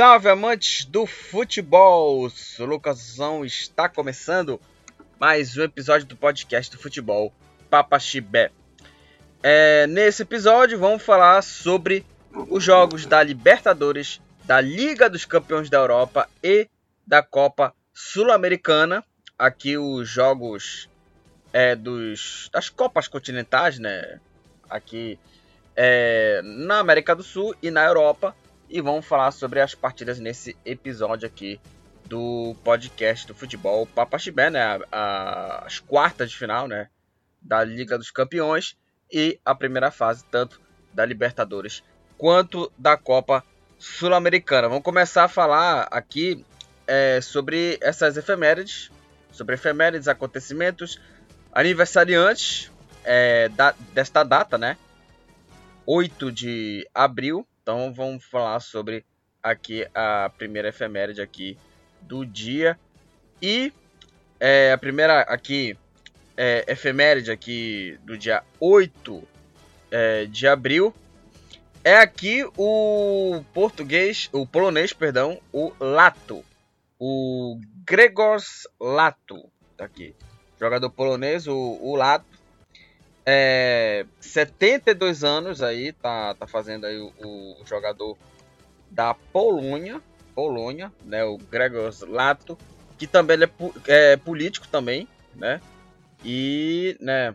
salve, amantes do futebol! O Lucasão está começando mais um episódio do podcast do futebol Papa Chibé. É, nesse episódio vamos falar sobre os jogos da Libertadores, da Liga dos Campeões da Europa e da Copa Sul-Americana. Aqui os jogos é, dos, das Copas Continentais, né? Aqui é, na América do Sul e na Europa e vamos falar sobre as partidas nesse episódio aqui do podcast do futebol Papa Chibé, né? As quartas de final, né? Da Liga dos Campeões e a primeira fase, tanto da Libertadores quanto da Copa Sul-Americana. Vamos começar a falar aqui é, sobre essas efemérides, sobre efemérides, acontecimentos, aniversariantes é, da, desta data, né? 8 de abril então vamos falar sobre aqui a primeira efeméride aqui do dia. E é, a primeira aqui é, efeméride aqui do dia 8 é, de abril é aqui o português, o polonês, perdão, o Lato. O Gregors Lato, tá aqui. Jogador polonês, o, o Lato é, 72 anos aí, tá, tá fazendo aí o, o jogador da Polônia, Polônia, né, o Gregor Lato, que também é, é, político também, né? E, né,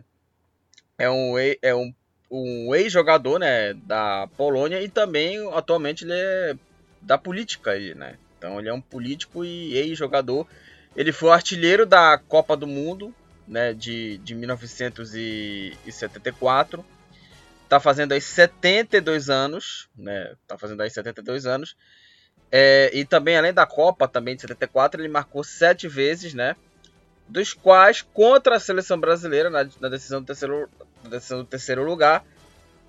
é um é um, um ex-jogador, né, da Polônia e também atualmente ele é da política aí, né? Então ele é um político e ex-jogador. Ele foi artilheiro da Copa do Mundo né, de, de 1974. Tá fazendo aí 72 anos, né? Tá fazendo aí 72 anos. É, e também, além da Copa, também de 74, ele marcou sete vezes, né? Dos quais contra a seleção brasileira, na, na decisão, do terceiro, na decisão do terceiro lugar.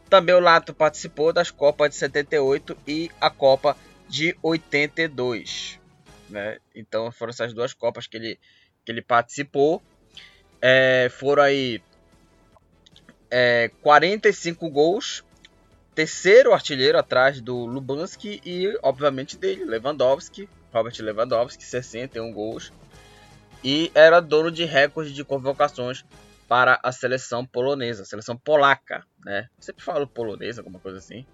Também o Lato participou das Copas de 78 e a Copa de 82. Né? Então foram essas duas Copas que ele, que ele participou. É, foram aí é, 45 gols, terceiro artilheiro atrás do Lubanski e, obviamente, dele, Lewandowski, Robert Lewandowski, 61 gols. E era dono de recorde de convocações para a seleção polonesa, a seleção polaca, né? Sempre falo polonesa, alguma coisa assim.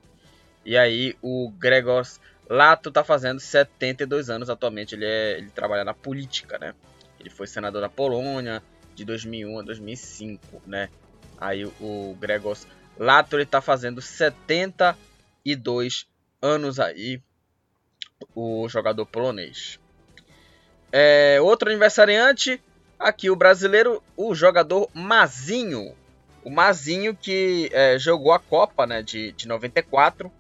E aí o Gregor Lato tá fazendo 72 anos atualmente, ele, é, ele trabalha na política, né? Ele foi senador da Polônia, de 2001 a 2005, né? Aí o Gregor Lato ele tá fazendo 72 anos aí, o jogador polonês. É, outro aniversariante, aqui o brasileiro, o jogador Mazinho. O Mazinho que é, jogou a Copa né, de, de 94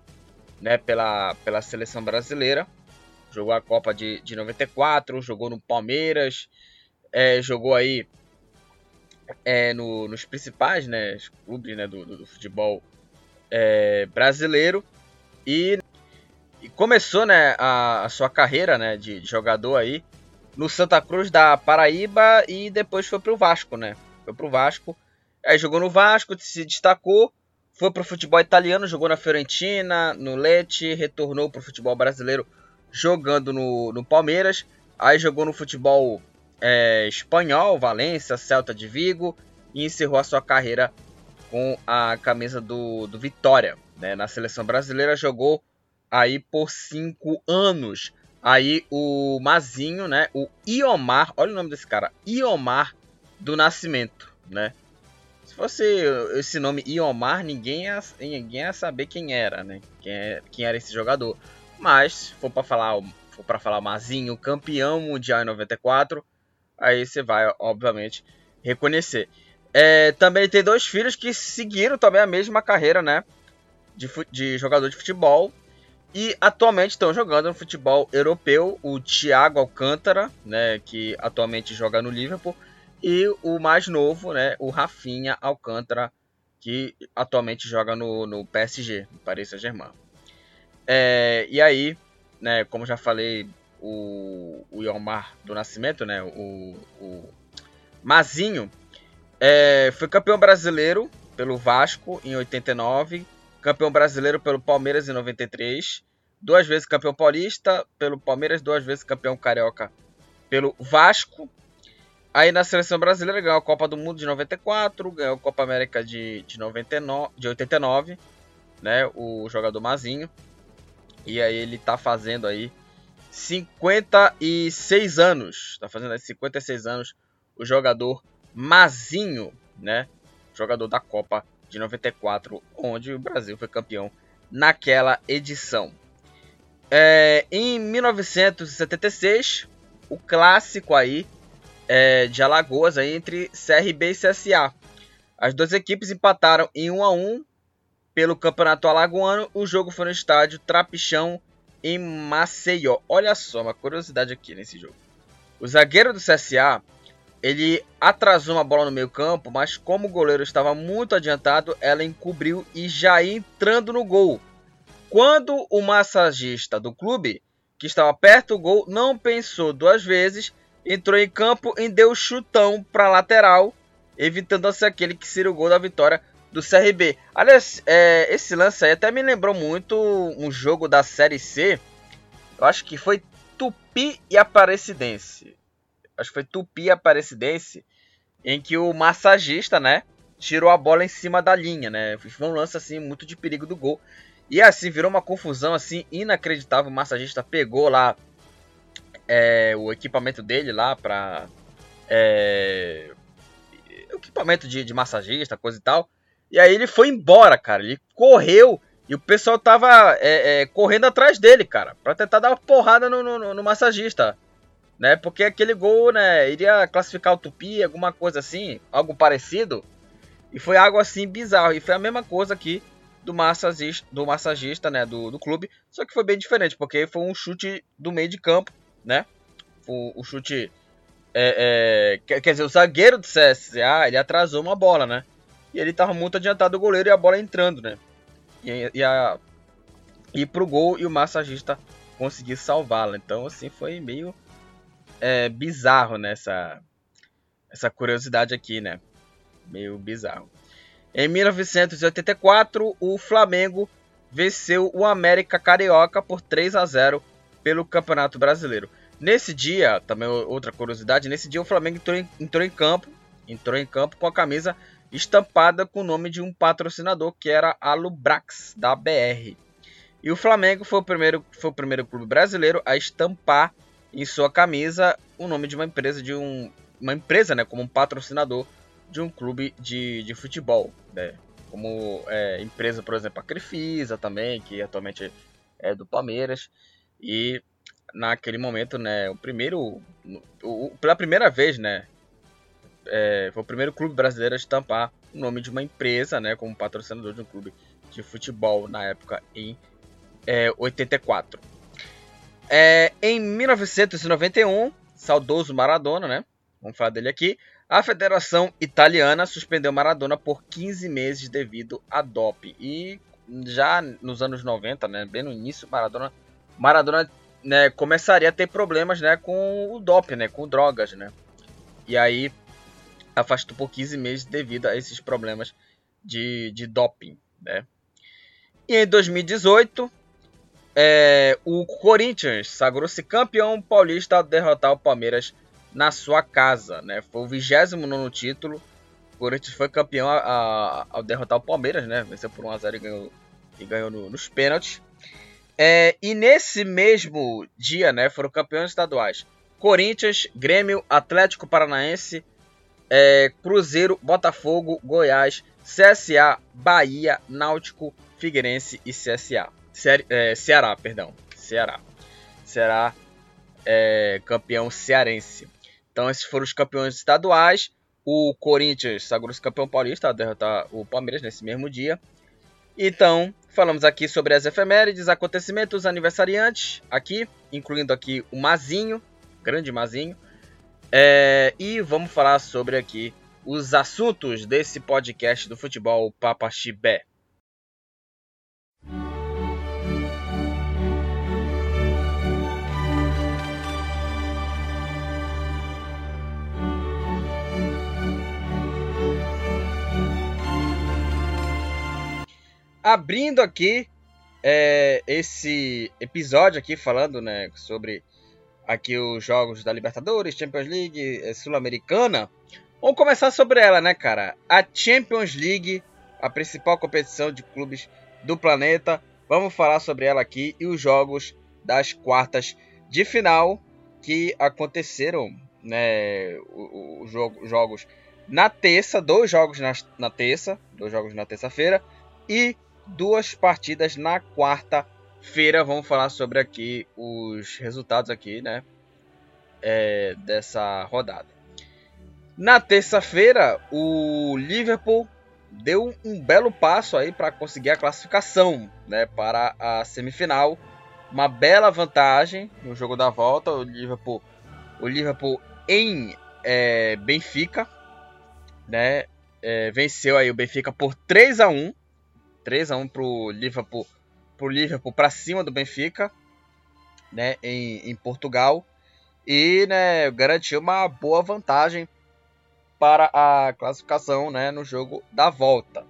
né, pela, pela seleção brasileira. Jogou a Copa de, de 94, jogou no Palmeiras, é, jogou aí é, no, nos principais né, clubes né, do, do, futebol é, brasileiro e, e, começou né, a, a, sua carreira né, de, de, jogador aí no Santa Cruz da Paraíba e depois foi para o Vasco, né? Foi o Vasco, aí jogou no Vasco, se destacou, foi para o futebol italiano, jogou na Fiorentina, no Lecce, retornou para o futebol brasileiro jogando no, no Palmeiras, aí jogou no futebol é, espanhol, Valência, Celta de Vigo, e encerrou a sua carreira com a camisa do, do Vitória. Né? Na seleção brasileira jogou aí por cinco anos. Aí o Mazinho, né? O Iomar, olha o nome desse cara, Iomar do Nascimento, né? Se fosse esse nome Iomar, ninguém ia, ninguém ia saber quem era, né? Quem, é, quem era esse jogador. Mas, se for para falar, for para falar Mazinho, campeão mundial em 94, aí você vai, obviamente, reconhecer. É, também tem dois filhos que seguiram também a mesma carreira, né? De, de jogador de futebol. E atualmente estão jogando no futebol europeu. O Thiago Alcântara, né? Que atualmente joga no Liverpool. E o mais novo, né? O Rafinha Alcântara, que atualmente joga no, no PSG, no Paris Saint-Germain. É, e aí, né? Como já falei o, o Yomar do Nascimento, né? O, o Mazinho é, foi campeão brasileiro pelo Vasco em 89, campeão brasileiro pelo Palmeiras em 93, duas vezes campeão paulista pelo Palmeiras, duas vezes campeão carioca pelo Vasco. Aí na seleção brasileira ganhou a Copa do Mundo de 94, ganhou a Copa América de, de, 99, de 89, né? O jogador Mazinho. E aí ele tá fazendo aí 56 anos. Tá fazendo aí 56 anos o jogador Mazinho, né? Jogador da Copa de 94, onde o Brasil foi campeão naquela edição. É, em 1976, o clássico aí é, de Alagoas aí, entre CRB e CSA. As duas equipes empataram em 1 a 1 pelo Campeonato Alagoano. O jogo foi no estádio Trapichão em Maceió. Olha só, uma curiosidade aqui nesse jogo. O zagueiro do CSA ele atrasou uma bola no meio campo, mas como o goleiro estava muito adiantado, ela encobriu e já ia entrando no gol. Quando o massagista do clube, que estava perto do gol, não pensou duas vezes, entrou em campo e deu chutão para lateral, evitando assim aquele que seria o gol da vitória do CRB. Aliás, é, esse lance aí até me lembrou muito um jogo da Série C. Eu acho que foi Tupi e Aparecidense acho que foi Tupi Aparecidense, em que o massagista, né, tirou a bola em cima da linha, né? Foi um lance assim muito de perigo do gol. E assim virou uma confusão assim inacreditável. O massagista pegou lá é, o equipamento dele lá para é, equipamento de, de massagista, coisa e tal. E aí ele foi embora, cara. Ele correu e o pessoal tava é, é, correndo atrás dele, cara, para tentar dar uma porrada no, no, no massagista né? Porque aquele gol, né, iria classificar o Tupi, alguma coisa assim, algo parecido. E foi algo assim bizarro. E foi a mesma coisa aqui do massagista, do massagista, né, do, do clube, só que foi bem diferente, porque foi um chute do meio de campo, né? O, o chute é, é, quer, quer dizer, o zagueiro do CSA, ele atrasou uma bola, né? E ele tava muito adiantado do goleiro e a bola entrando, né? E, e, a, e pro gol e o massagista conseguir salvá-la. Então, assim, foi meio é, bizarro nessa essa curiosidade aqui, né? Meio bizarro. Em 1984, o Flamengo venceu o América Carioca por 3 a 0 pelo Campeonato Brasileiro. Nesse dia, também outra curiosidade, nesse dia o Flamengo entrou em, entrou em campo, entrou em campo com a camisa estampada com o nome de um patrocinador que era a Lubrax da BR. E o Flamengo foi o primeiro, foi o primeiro clube brasileiro a estampar em sua camisa o nome de uma empresa, de um, uma empresa, né, como um patrocinador de um clube de, de futebol, né? Como é, empresa, por exemplo, a Crefisa também, que atualmente é do Palmeiras. E naquele momento, né, o primeiro, o, pela primeira vez, né, é, foi o primeiro clube brasileiro a estampar o nome de uma empresa, né, como patrocinador de um clube de futebol na época em é, 84. É, em 1991, saudoso Maradona, né? Vamos falar dele aqui. A Federação Italiana suspendeu Maradona por 15 meses devido a doping. E já nos anos 90, né, bem no início, Maradona, Maradona né, começaria a ter problemas né, com o doping, né, com drogas. Né? E aí afastou por 15 meses devido a esses problemas de, de doping. Né? E em 2018, é, o Corinthians sagrou-se campeão paulista ao derrotar o Palmeiras na sua casa. Né? Foi o 29 título. O Corinthians foi campeão a, a, ao derrotar o Palmeiras, né? venceu por 1x0 e ganhou, e ganhou no, nos pênaltis. É, e nesse mesmo dia né, foram campeões estaduais: Corinthians, Grêmio, Atlético Paranaense, é, Cruzeiro, Botafogo, Goiás, CSA, Bahia, Náutico, Figueirense e CSA é, Ceará, perdão. Ceará. Ceará é campeão cearense. Então esses foram os campeões estaduais. O Corinthians sagrou-se campeão paulista derrotar o Palmeiras nesse mesmo dia. Então, falamos aqui sobre as efemérides, acontecimentos, aniversariantes, aqui, incluindo aqui o Mazinho, grande Mazinho. É, e vamos falar sobre aqui os assuntos desse podcast do futebol Papa Chibé. abrindo aqui é, esse episódio aqui falando, né, sobre aqui os jogos da Libertadores, Champions League, é, Sul-Americana. Vamos começar sobre ela, né, cara? A Champions League, a principal competição de clubes do planeta. Vamos falar sobre ela aqui e os jogos das quartas de final que aconteceram, né? Os jogos na terça, dois jogos na, na terça, dois jogos na terça-feira e duas partidas na quarta-feira. Vamos falar sobre aqui os resultados aqui, né? É, dessa rodada. Na terça-feira, o Liverpool deu um belo passo aí para conseguir a classificação, né, para a semifinal. Uma bela vantagem no jogo da volta. O Liverpool, o Liverpool em é, Benfica, né, é, venceu aí o Benfica por 3 a 1 3 a 1 pro Liverpool, pro Liverpool para cima do Benfica, né, em, em Portugal e, né, garantiu uma boa vantagem para a classificação, né, no jogo da volta,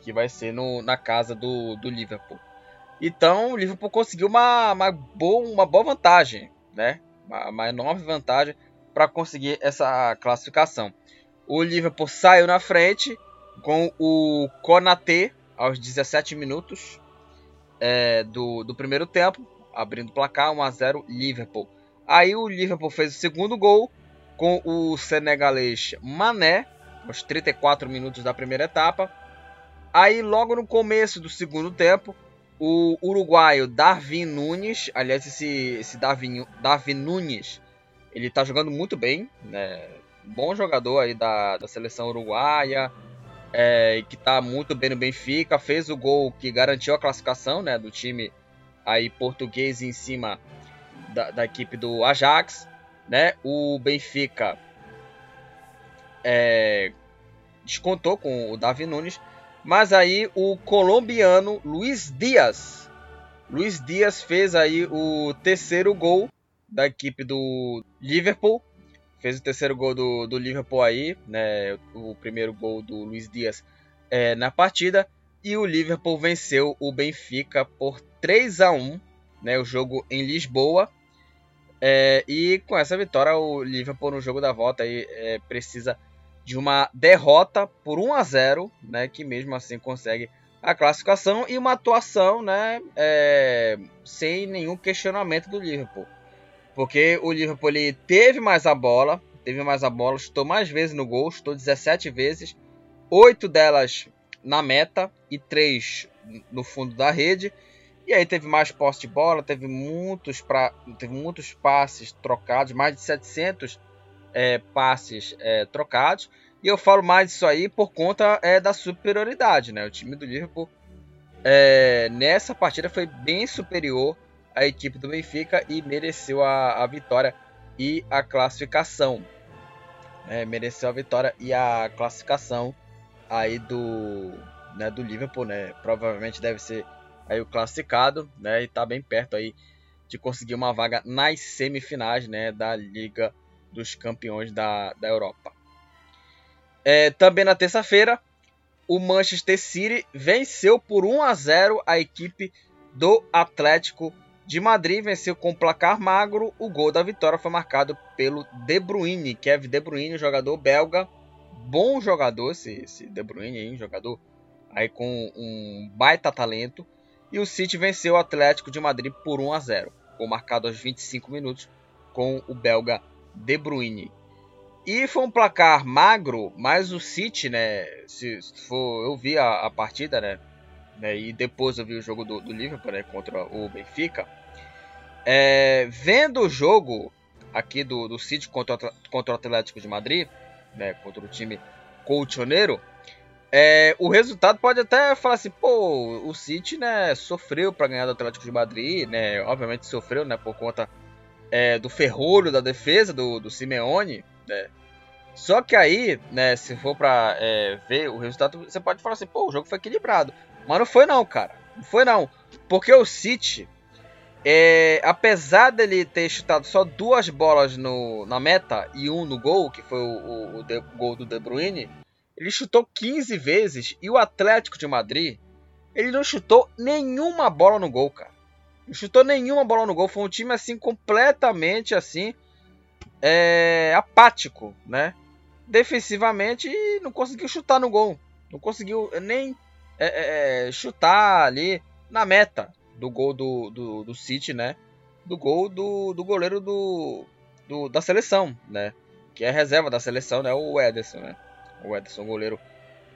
que vai ser no, na casa do, do Liverpool. Então, o Liverpool conseguiu uma, uma, boa, uma boa vantagem, né, uma, uma enorme vantagem para conseguir essa classificação. O Liverpool saiu na frente com o Konaté aos 17 minutos é, do, do primeiro tempo, abrindo o placar 1 a 0 Liverpool. Aí o Liverpool fez o segundo gol com o senegalês Mané, aos 34 minutos da primeira etapa. Aí logo no começo do segundo tempo, o uruguaio Darwin Nunes, aliás esse, esse Darwin, Darwin Nunes, ele está jogando muito bem, né? bom jogador aí da, da seleção uruguaia, é, que está muito bem no Benfica, fez o gol que garantiu a classificação né, do time aí português em cima da, da equipe do Ajax. Né? O Benfica é, descontou com o Davi Nunes, mas aí o colombiano Luiz Dias, Luiz Dias fez aí o terceiro gol da equipe do Liverpool fez o terceiro gol do, do Liverpool aí, né? O primeiro gol do Luiz Dias é, na partida. E o Liverpool venceu o Benfica por 3 a 1 né? O jogo em Lisboa. É, e com essa vitória, o Liverpool no jogo da volta aí, é, precisa de uma derrota por 1 a 0 né? Que mesmo assim consegue a classificação e uma atuação né, é, sem nenhum questionamento do Liverpool. Porque o Liverpool teve mais a bola, teve mais a bola, chutou mais vezes no gol, chutou 17 vezes, 8 delas na meta e 3 no fundo da rede. E aí teve mais posse de bola, teve muitos, pra, teve muitos passes trocados, mais de 700 é, passes é, trocados. E eu falo mais disso aí por conta é, da superioridade. Né? O time do Liverpool é, nessa partida foi bem superior a equipe do Benfica e mereceu a, a vitória e a classificação. É, mereceu a vitória e a classificação aí do, né, do Liverpool, né? Provavelmente deve ser aí o classificado, né? E tá bem perto aí de conseguir uma vaga nas semifinais, né, da Liga dos Campeões da, da Europa. É, também na terça-feira, o Manchester City venceu por 1 a 0 a equipe do Atlético de Madrid venceu com placar magro. O gol da vitória foi marcado pelo De Bruyne, Kevin De Bruyne, jogador belga. Bom jogador esse, esse De Bruyne aí, jogador aí com um baita talento. E o City venceu o Atlético de Madrid por 1 a 0, gol marcado aos 25 minutos com o belga De Bruyne. E foi um placar magro, mas o City, né, se for, eu vi a, a partida, né, né, e depois eu vi o jogo do, do Liverpool né, contra o Benfica. É, vendo o jogo aqui do, do City contra, contra o Atlético de Madrid, né, contra o time colchoneiro, é, o resultado pode até falar assim, pô, o City, né, sofreu para ganhar do Atlético de Madrid, né, obviamente sofreu, né, por conta é, do ferrolho da defesa do, do Simeone, né, só que aí, né, se for para é, ver o resultado, você pode falar assim, pô, o jogo foi equilibrado, mas não foi não, cara, não foi não, porque o City é, apesar dele ter chutado só duas bolas no, na meta e um no gol, que foi o, o, o, de, o, gol do De Bruyne, ele chutou 15 vezes e o Atlético de Madrid ele não chutou nenhuma bola no gol, cara. Não chutou nenhuma bola no gol. Foi um time assim completamente assim é, apático, né? Defensivamente não conseguiu chutar no gol. Não conseguiu nem é, é, é, chutar ali na meta do gol do, do, do City, né? Do gol do, do goleiro do, do, da seleção, né? Que é reserva da seleção, né? O Ederson, né? O Ederson, goleiro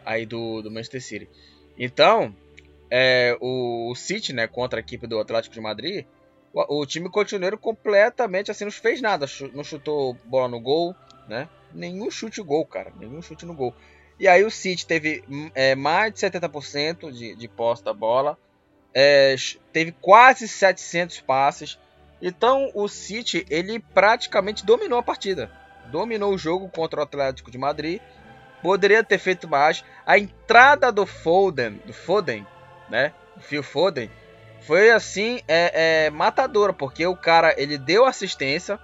aí do, do Manchester City. Então, é, o, o City, né, contra a equipe do Atlético de Madrid, o, o time continuou completamente assim, não fez nada, não chutou bola no gol, né? Nenhum chute gol, cara, nenhum chute no gol. E aí o City teve é, mais de 70% de, de posse da bola, é, teve quase 700 passes. Então o City ele praticamente dominou a partida, dominou o jogo contra o Atlético de Madrid. Poderia ter feito mais. A entrada do Foden, do Foden né? O Phil Foden, foi assim, é, é, matadora, porque o cara, ele deu assistência,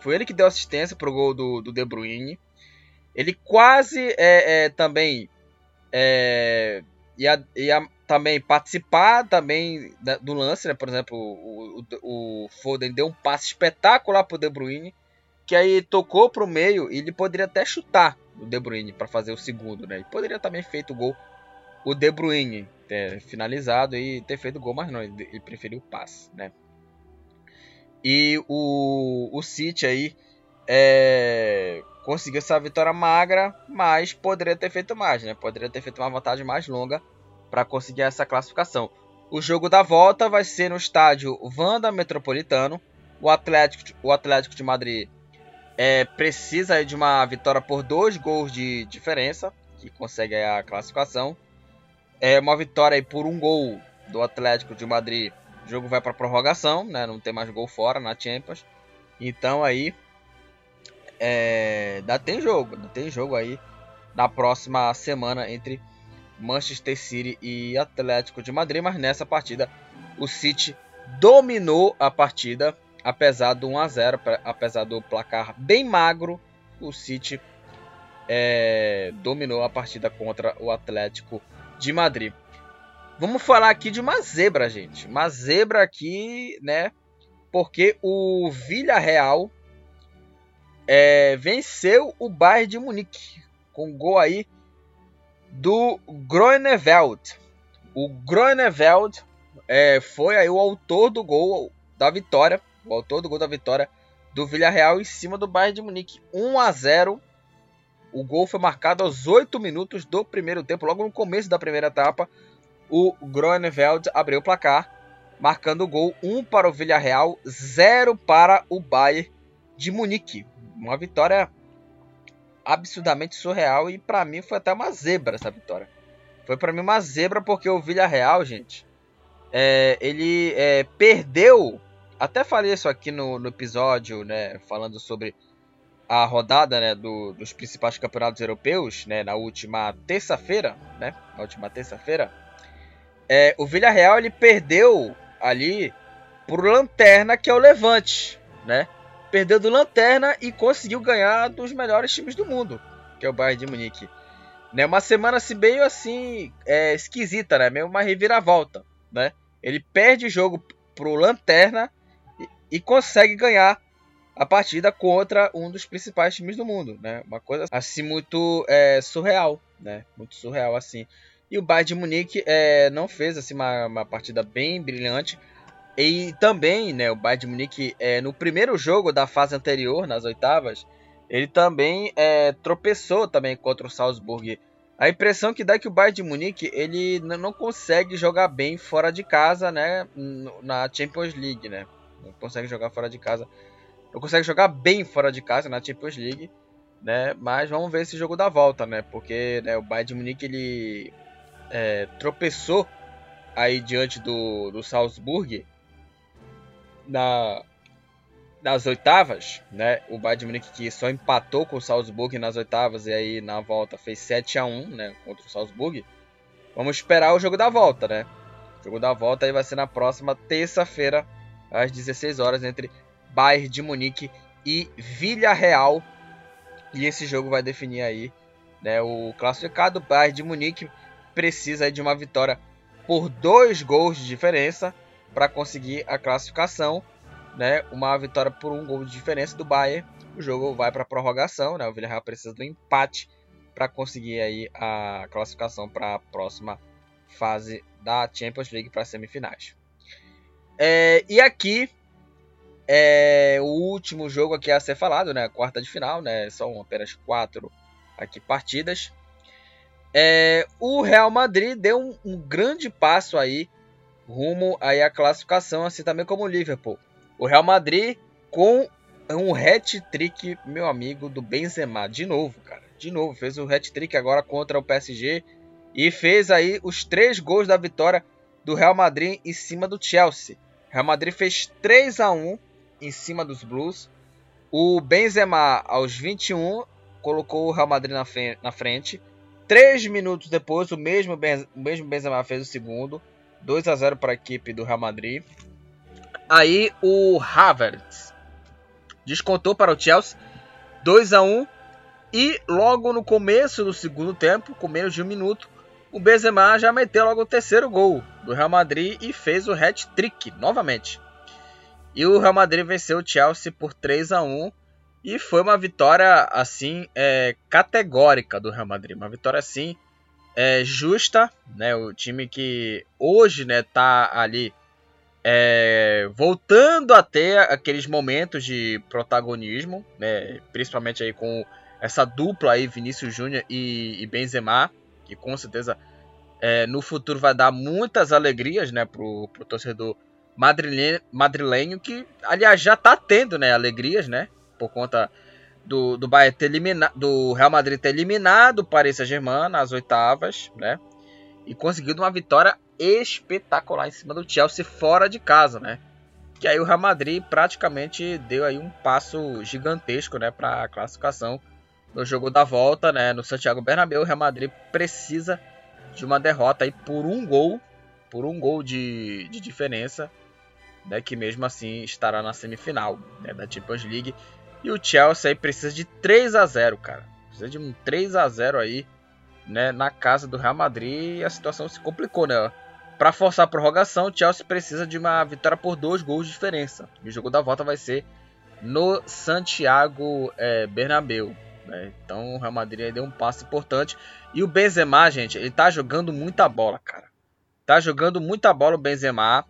foi ele que deu assistência pro gol do, do De Bruyne. Ele quase é, é também é, ia, ia também participar também do lance, né? Por exemplo, o, o, o Foden deu um passe espetacular pro De Bruyne, que aí tocou pro meio e ele poderia até chutar o De Bruyne para fazer o segundo, né? Ele poderia também feito o gol o De Bruyne ter finalizado e ter feito gol, mas não, ele, ele preferiu o passe, né? E o, o City aí é, conseguiu essa vitória magra, mas poderia ter feito mais, né? Poderia ter feito uma vantagem mais longa para conseguir essa classificação. O jogo da volta vai ser no estádio Vanda Metropolitano. O Atlético, o Atlético de Madrid é, precisa de uma vitória por dois gols de diferença, que consegue a classificação. É uma vitória por um gol do Atlético de Madrid. O jogo vai para prorrogação, né? Não tem mais gol fora na Champions. Então aí é, tem jogo, ainda tem jogo aí na próxima semana entre Manchester City e Atlético de Madrid, mas nessa partida o City dominou a partida, apesar do 1 a 0, apesar do placar bem magro, o City é, dominou a partida contra o Atlético de Madrid. Vamos falar aqui de uma zebra, gente. Uma zebra aqui, né? Porque o Villarreal é, venceu o Bayern de Munique com gol aí do Groeneveld. O Groeneveld é, foi aí o autor do gol da vitória, o autor do gol da vitória do Villarreal em cima do Bayern de Munique, 1 a 0 o gol foi marcado aos 8 minutos do primeiro tempo, logo no começo da primeira etapa. O Groeneveld abriu o placar, marcando o gol 1 para o Villarreal, 0 para o Bayern de Munique. Uma vitória absurdamente surreal e para mim foi até uma zebra essa vitória. Foi para mim uma zebra porque o Villarreal, gente, é, ele é, perdeu. Até falei isso aqui no, no episódio, né, falando sobre a rodada né, do, dos principais campeonatos europeus, né, na última terça-feira, né, na última terça-feira, é, o Villarreal ele perdeu ali por Lanterna, que é o Levante, né? Perdeu do Lanterna e conseguiu ganhar dos melhores times do mundo, que é o Bayern de Munique. Né, uma semana assim meio assim é, esquisita, né? Meio uma reviravolta, né? Ele perde o jogo pro Lanterna e, e consegue ganhar a partida contra um dos principais times do mundo, né? Uma coisa assim muito é, surreal, né? Muito surreal assim. E o Bayern de Munique é, não fez assim uma, uma, partida bem brilhante. E também, né, o Bayern de Munique é, no primeiro jogo da fase anterior, nas oitavas, ele também é, tropeçou também contra o Salzburg. A impressão que dá é que o Bayern de Munique ele não consegue jogar bem fora de casa, né, na Champions League, né? Não consegue jogar fora de casa não consegue jogar bem fora de casa na Champions League, né? Mas vamos ver esse jogo da volta, né? Porque né, o Bayern de Munique ele é, tropeçou aí diante do, do Salzburg na, nas oitavas, né? O Bayern de Munique que só empatou com o Salzburg nas oitavas e aí na volta fez 7 a 1, né, contra o Salzburg. Vamos esperar o jogo da volta, né? O jogo da volta aí vai ser na próxima terça-feira às 16 horas entre Bayern de Munique e Villarreal. E esse jogo vai definir aí né, o classificado. Bayern de Munique precisa de uma vitória por dois gols de diferença para conseguir a classificação, né? Uma vitória por um gol de diferença do Bayern. O jogo vai para prorrogação, né? O Villarreal precisa do empate para conseguir aí a classificação para a próxima fase da Champions League para as semifinais. É, e aqui é o último jogo aqui a ser falado, né? Quarta de final, né? São apenas quatro aqui partidas. É, o Real Madrid deu um, um, grande passo aí rumo aí à classificação, assim também como o Liverpool. O Real Madrid com um hat-trick, meu amigo, do Benzema, de novo, cara, de novo, fez o hat-trick agora contra o PSG e fez aí os três gols da vitória do Real Madrid em cima do Chelsea. Real Madrid fez 3 a 1 em cima dos Blues. O Benzema aos 21 colocou o Real Madrid na frente. Três minutos depois, o mesmo, o mesmo Benzema fez o segundo. 2 a 0 para a equipe do Real Madrid. Aí o Havertz descontou para o Chelsea 2 a 1 e logo no começo do segundo tempo, com menos de um minuto, o Benzema já meteu logo o terceiro gol do Real Madrid e fez o hat-trick novamente. E o Real Madrid venceu o Chelsea por 3 a 1 e foi uma vitória, assim, é, categórica do Real Madrid. Uma vitória, assim, é, justa, né? O time que hoje, né, tá ali é, voltando a ter aqueles momentos de protagonismo, né? Principalmente aí com essa dupla aí, Vinícius Júnior e, e, Benzema, que com certeza é, no futuro vai dar muitas alegrias, né, pro, pro torcedor madrilenho, madrilenho que, aliás, já tá tendo, né, alegrias, né? por conta do, do, Bayern ter do Real Madrid ter eliminado o Paris Saint-Germain nas oitavas, né? E conseguido uma vitória espetacular em cima do Chelsea fora de casa, né? Que aí o Real Madrid praticamente deu aí um passo gigantesco, né, para a classificação no jogo da volta, né, no Santiago Bernabéu. O Real Madrid precisa de uma derrota aí por um gol, por um gol de, de diferença, né, que mesmo assim estará na semifinal né, da Champions League. E o Chelsea aí precisa de 3 a 0 cara. Precisa de um 3 a 0 aí, né, na casa do Real Madrid e a situação se complicou, né? Para forçar a prorrogação, o Chelsea precisa de uma vitória por dois gols de diferença. E o jogo da volta vai ser no Santiago é, Bernabéu. Né? Então o Real Madrid deu um passo importante. E o Benzema, gente, ele tá jogando muita bola, cara. Tá jogando muita bola o Benzema.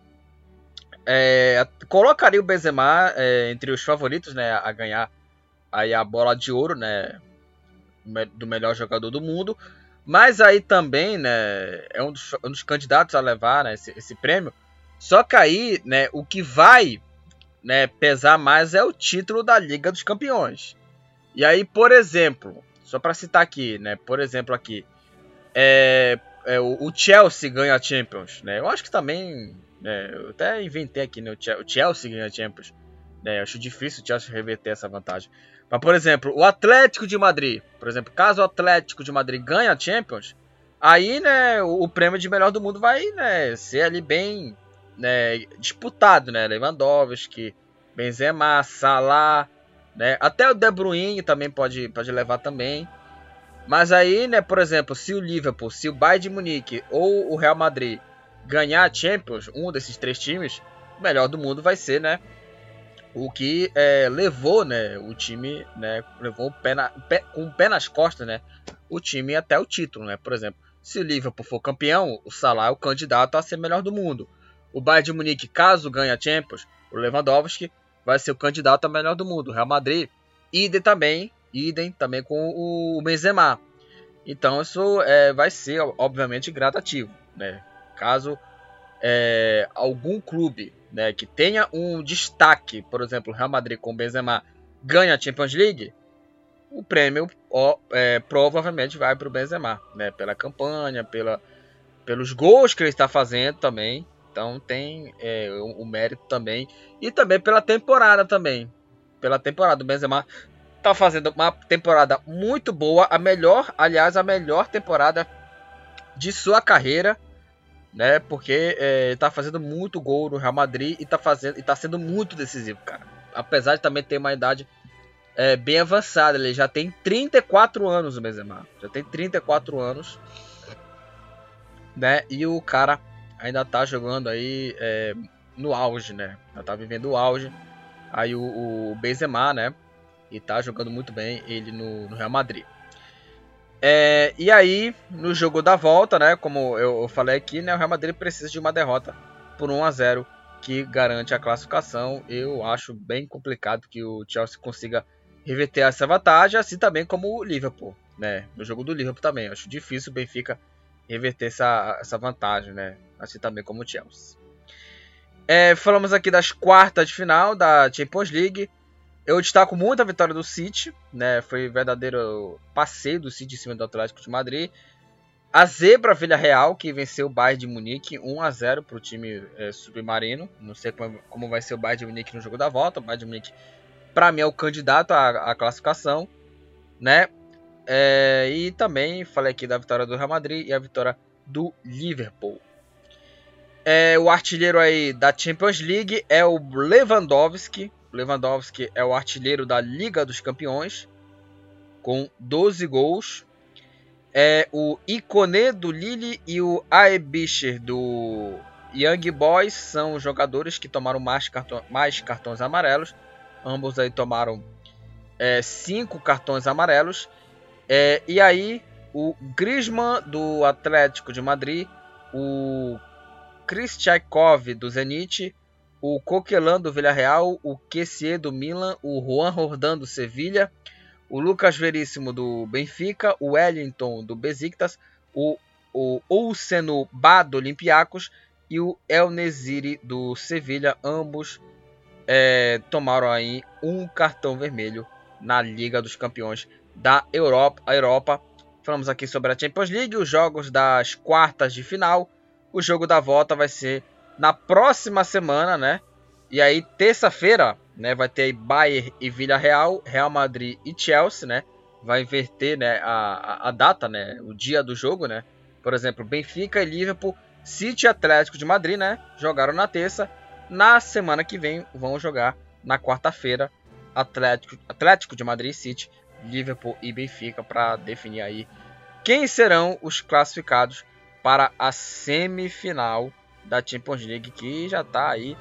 É, colocaria o Benzema é, entre os favoritos né, a ganhar aí a bola de ouro né, do melhor jogador do mundo. Mas aí também né, é um dos, um dos candidatos a levar né, esse, esse, prêmio. Só que aí né, o que vai né, pesar mais é o título da Liga dos Campeões. E aí, por exemplo, só para citar aqui, né, por exemplo aqui, é, é, o, Chelsea ganha a Champions. Né, eu acho que também né? Eu até inventei aqui, né? O Chelsea ganha Champions. Né? Eu acho difícil o Chelsea reverter essa vantagem. Mas, por exemplo, o Atlético de Madrid. Por exemplo, caso o Atlético de Madrid ganhe a Champions, aí, né, o, o prêmio de melhor do mundo vai, né, ser ali bem né, disputado, né? Lewandowski, Benzema, Salah, né? Até o De Bruyne também pode, pode levar também. Mas aí, né, por exemplo, se o Liverpool, se o Bayern de Munique ou o Real Madrid ganhar a Champions, um desses três times, o melhor do mundo vai ser, né? O que é, levou, né, o time, né, levou o pé, na, pé com o pé nas costas, né, o time até o título, né? Por exemplo, se o Liverpool for campeão, o Salah é o candidato a ser melhor do mundo. O Bayern de Munique, caso ganhe a Champions, o Lewandowski vai ser o candidato a melhor do mundo. Real Madrid, idem também, idem também com o Benzema. Então isso é, vai ser, obviamente, gradativo, né? Caso é, algum clube né, que tenha um destaque, por exemplo, Real Madrid com Benzema ganha a Champions League, o prêmio ó, é, provavelmente vai para o Benzema, né, pela campanha, pela, pelos gols que ele está fazendo também. Então tem é, o, o, mérito também. E também pela temporada também, pela temporada do Benzema está fazendo uma temporada muito boa, a melhor, aliás, a melhor temporada de sua carreira né? Porque é, tá fazendo muito gol no Real Madrid e tá, fazendo, e tá sendo muito decisivo, cara. Apesar de também ter uma idade é, bem avançada, ele já tem 34 anos o Benzema. Já tem 34 anos. Né? E o cara ainda tá jogando aí é, no auge, né? Ainda tá vivendo o auge. Aí o, o Benzema, né? E tá jogando muito bem ele no, no Real Madrid. É, e aí, no jogo da volta, né? Como eu, falei aqui, né? O Real Madrid precisa de uma derrota por 1 a 0 que garante a classificação. Eu acho bem complicado que o Chelsea consiga reverter essa vantagem, assim também como o Liverpool, né? No jogo do Liverpool também. Eu acho difícil o Benfica reverter essa, essa vantagem, né? Assim também como o Chelsea. É, falamos aqui das quartas de final da Champions League. Eu destaco muito a vitória do City, né? Foi verdadeiro passeio do City em cima do Atlético de Madrid. A zebra Vila Real, que venceu o Bayern de Munique 1 a 0 para o time é, submarino. Não sei como, como, vai ser o Bayern de Munique no jogo da volta. O Bayern de Munique, para mim, é o candidato à, à classificação, né? É, e também falei aqui da vitória do Real Madrid e a vitória do Liverpool. É, o artilheiro aí da Champions League é o Lewandowski, Lewandowski é o artilheiro da Liga dos Campeões, com 12 gols. É o Icone do Lille e o Aebischer do Young Boys são jogadores que tomaram mais, cartão, mais cartões amarelos. Ambos aí tomaram 5 é, cartões amarelos. É, e aí o Griezmann do Atlético de Madrid, o Kristiakov do Zenit o Coquelin do Villarreal, o Kessier do Milan, o Juan Rordan do Sevilha, o Lucas Veríssimo do Benfica, o Wellington do Besiktas, o, o Ulseno Ba do Olympiacos e o El Neziri do Sevilha, ambos é, tomaram aí um cartão vermelho na Liga dos Campeões da Europa. A Europa. Falamos aqui sobre a Champions League, os jogos das quartas de final. O jogo da volta vai ser na próxima semana, né? E aí, terça-feira, né? Vai ter Bayern e Villarreal, Real Madrid e Chelsea, né? Vai inverter né, a, a, data, né? O dia do jogo, né? Por exemplo, Benfica e Liverpool, City e Atlético de Madrid, né? Jogaram na terça. Na semana que vem vão jogar na quarta-feira Atlético, Atlético de Madrid City, Liverpool e Benfica para definir aí quem serão os classificados para a semifinal da Champions League que já está aí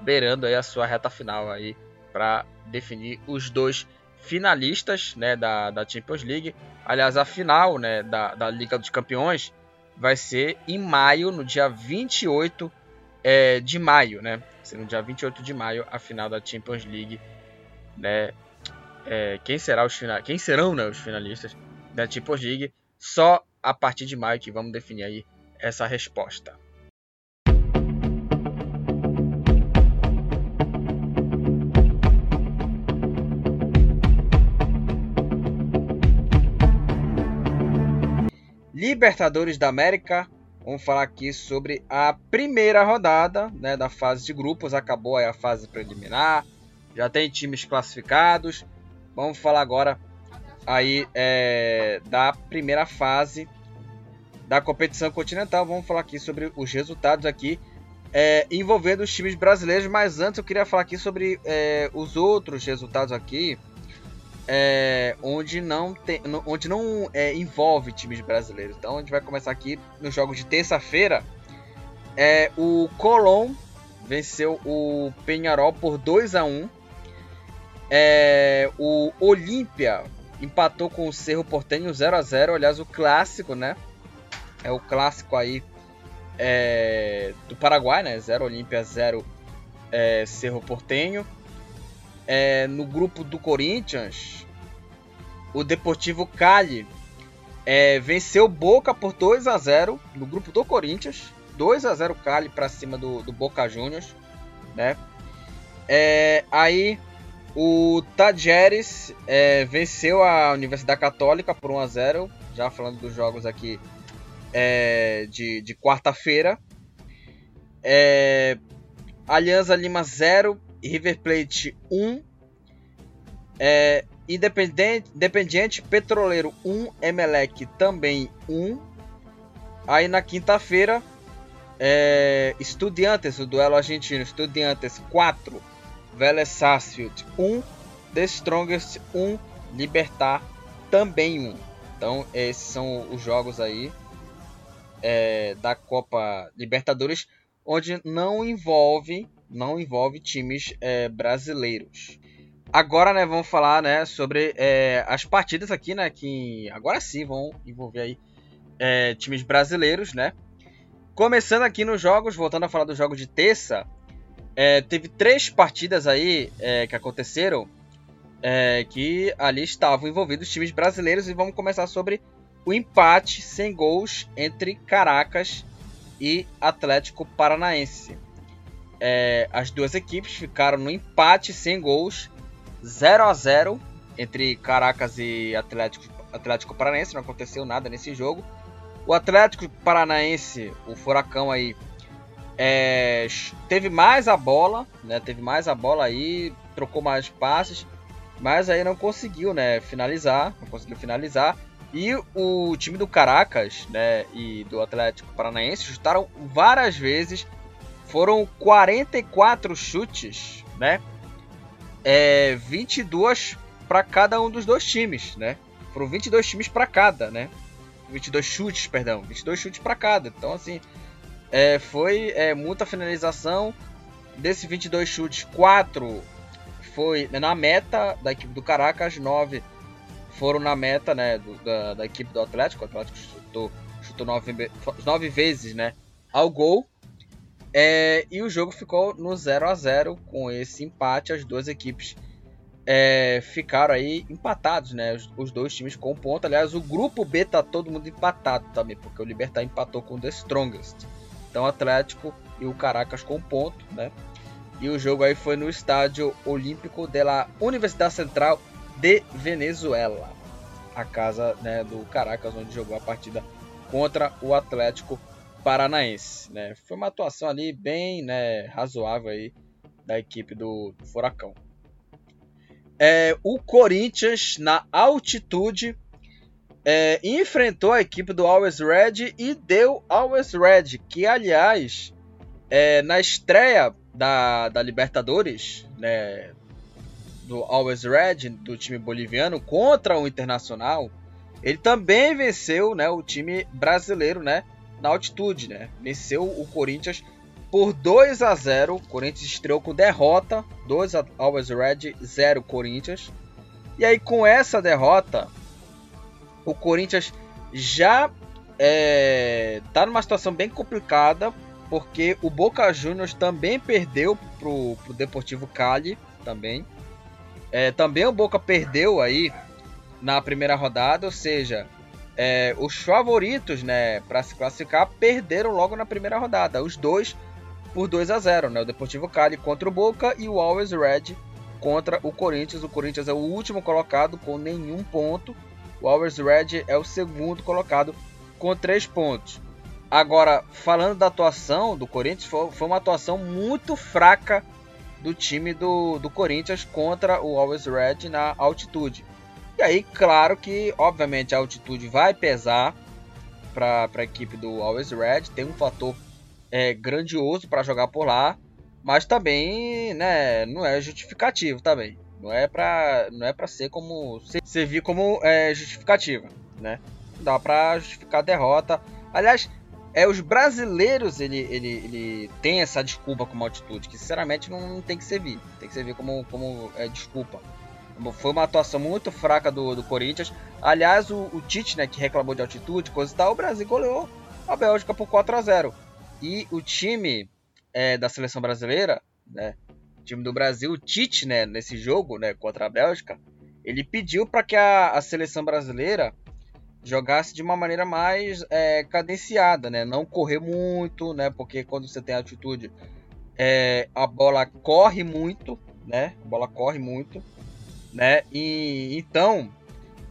beirando aí a sua reta final aí para definir os dois finalistas né, da, da Champions League. Aliás, a final né, da, da Liga dos Campeões vai ser em maio, no dia 28 é, de maio, né? No dia 28 de maio a final da Champions League, né? É, quem será os final... quem serão né, os finalistas da Champions League? Só a partir de maio que vamos definir aí essa resposta. Libertadores da América. Vamos falar aqui sobre a primeira rodada né, da fase de grupos. Acabou a fase preliminar. Já tem times classificados. Vamos falar agora aí é, da primeira fase da competição continental. Vamos falar aqui sobre os resultados aqui é, envolvendo os times brasileiros. Mas antes eu queria falar aqui sobre é, os outros resultados aqui é, onde não, tem, onde não é, envolve times brasileiros. Então a gente vai começar aqui nos jogos de terça-feira. É, o Colón venceu o Penharol por 2 a 1 é, O Olímpia empatou com o Cerro Portenho 0 a 0 Aliás, o clássico, né? É o clássico aí é, do Paraguai, né? 0 Olímpia, 0 é, Cerro Portenho. É, no grupo do Corinthians, o Deportivo Cali é, venceu Boca por 2 a 0 no grupo do Corinthians. 2 a 0 Cali para cima do, do, Boca Juniors, né? É, aí o Tajeres é, venceu a Universidade Católica por 1 a 0 já falando dos jogos aqui é, de, de quarta-feira. É, Alianza Lima 0, River Plate 1. É, Independente, Independiente Petroleiro 1, Emelec também 1. Aí na quinta-feira, é, Estudiantes, o duelo argentino, Estudiantes 4, Vélez Sarsfield 1, The Strongest 1, Libertar também 1. Então esses são os jogos aí é, da Copa Libertadores, onde não envolve, não envolve times é, brasileiros. Agora, né, vamos falar, né, sobre é, as partidas aqui, né, que agora sim vão envolver aí é, times brasileiros, né. Começando aqui nos jogos, voltando a falar do jogo de terça, é, teve três partidas aí é, que aconteceram é, que ali estavam envolvidos times brasileiros e vamos começar sobre o empate sem gols entre Caracas e Atlético Paranaense. É, as duas equipes ficaram no empate sem gols 0 a 0 entre Caracas e Atlético, Atlético Paranaense, não aconteceu nada nesse jogo. O Atlético Paranaense, o Furacão aí, é, teve mais a bola, né? Teve mais a bola aí, trocou mais passes, mas aí não conseguiu, né? Finalizar, não conseguiu finalizar. E o time do Caracas, né? E do Atlético Paranaense chutaram várias vezes. Foram 44 chutes, né? é, 22 para cada um dos dois times, né? Foram 22 times para cada, né? 22 chutes, perdão, 22 chutes para cada. Então, assim, é, foi é, muita finalização. Desses 22 chutes, 4 foi na meta da equipe do Caracas, 9 foram na meta né, do, da, da, equipe do Atlético. O Atlético chutou, chutou 9, 9 vezes né, ao gol. É, e o jogo ficou no 0 a 0 com esse empate. As duas equipes é, ficaram aí empatados, né? Os, os, dois times com ponto. Aliás, o grupo B tá todo mundo empatado também, porque o Libertar empatou com o The Strongest. Então, o Atlético e o Caracas com ponto, né? E o jogo aí foi no estádio Olímpico da Universidade Central de Venezuela, a casa né, do Caracas, onde jogou a partida contra o Atlético Paranaense, né? Foi uma atuação ali bem, né, razoável aí da equipe do, do Furacão. É, o Corinthians na altitude é, enfrentou a equipe do Always Red e deu Always Red, que aliás é, na estreia da, da Libertadores, né, do Always Red, do time boliviano, contra o Internacional, ele também venceu né, o time brasileiro, né? Na altitude, né? Venceu o Corinthians por 2 a 0. O Corinthians estreou com derrota, 2 a Always Red, 0 Corinthians. E aí com essa derrota, o Corinthians já é, tá numa situação bem complicada, porque o Boca Juniors também perdeu pro, pro Deportivo Cali também. É, também o Boca perdeu aí na primeira rodada, ou seja, é, os favoritos, né, para se classificar, perderam logo na primeira rodada. Os dois por 2 a 0, né? O Deportivo Cali contra o Boca e o Always Red contra o Corinthians. O Corinthians é o último colocado com nenhum ponto. O Always Red é o segundo colocado com três pontos. Agora, falando da atuação do Corinthians, foi, uma atuação muito fraca do time do, do Corinthians contra o Always Red na altitude. E aí, claro que, obviamente, a altitude vai pesar para a equipe do Always Red. Tem um fator é, grandioso para jogar por lá, mas também né, não é justificativo também. Não é para não é para ser como servir como é, justificativa, né? Não dá para justificar a derrota. Aliás, é os brasileiros ele, ele, ele tem essa desculpa como altitude que sinceramente não, não tem que servir, tem que servir como como é, desculpa. Foi uma atuação muito fraca do, do Corinthians. Aliás, o, o Tite, né, que reclamou de altitude, coisa e tal, o Brasil goleou a Bélgica por 4 a 0 E o time é, da seleção brasileira, né, o time do Brasil, o Tite, né, nesse jogo, né, contra a Bélgica, ele pediu para que a, a, seleção brasileira jogasse de uma maneira mais é, cadenciada, né, não correr muito, né, porque quando você tem altitude, é, a bola corre muito, né, a bola corre muito né? E então,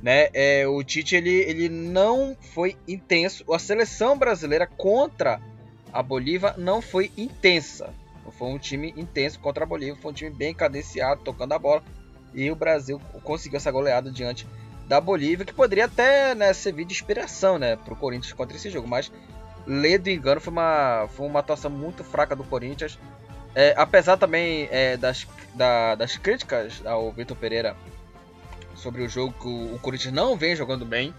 né, é, o Tite ele, ele não foi intenso. A seleção brasileira contra a Bolívia não foi intensa. Não foi um time intenso contra a Bolívia, foi um time bem cadenciado, tocando a bola. E o Brasil conseguiu essa goleada diante da Bolívia, que poderia até né, servir de inspiração né, para o Corinthians contra esse jogo. Mas, ledo engano, foi uma, foi uma atuação muito fraca do Corinthians. É, apesar também é, das, da, das críticas ao Vitor Pereira sobre o jogo o, o, Corinthians não vem jogando bem.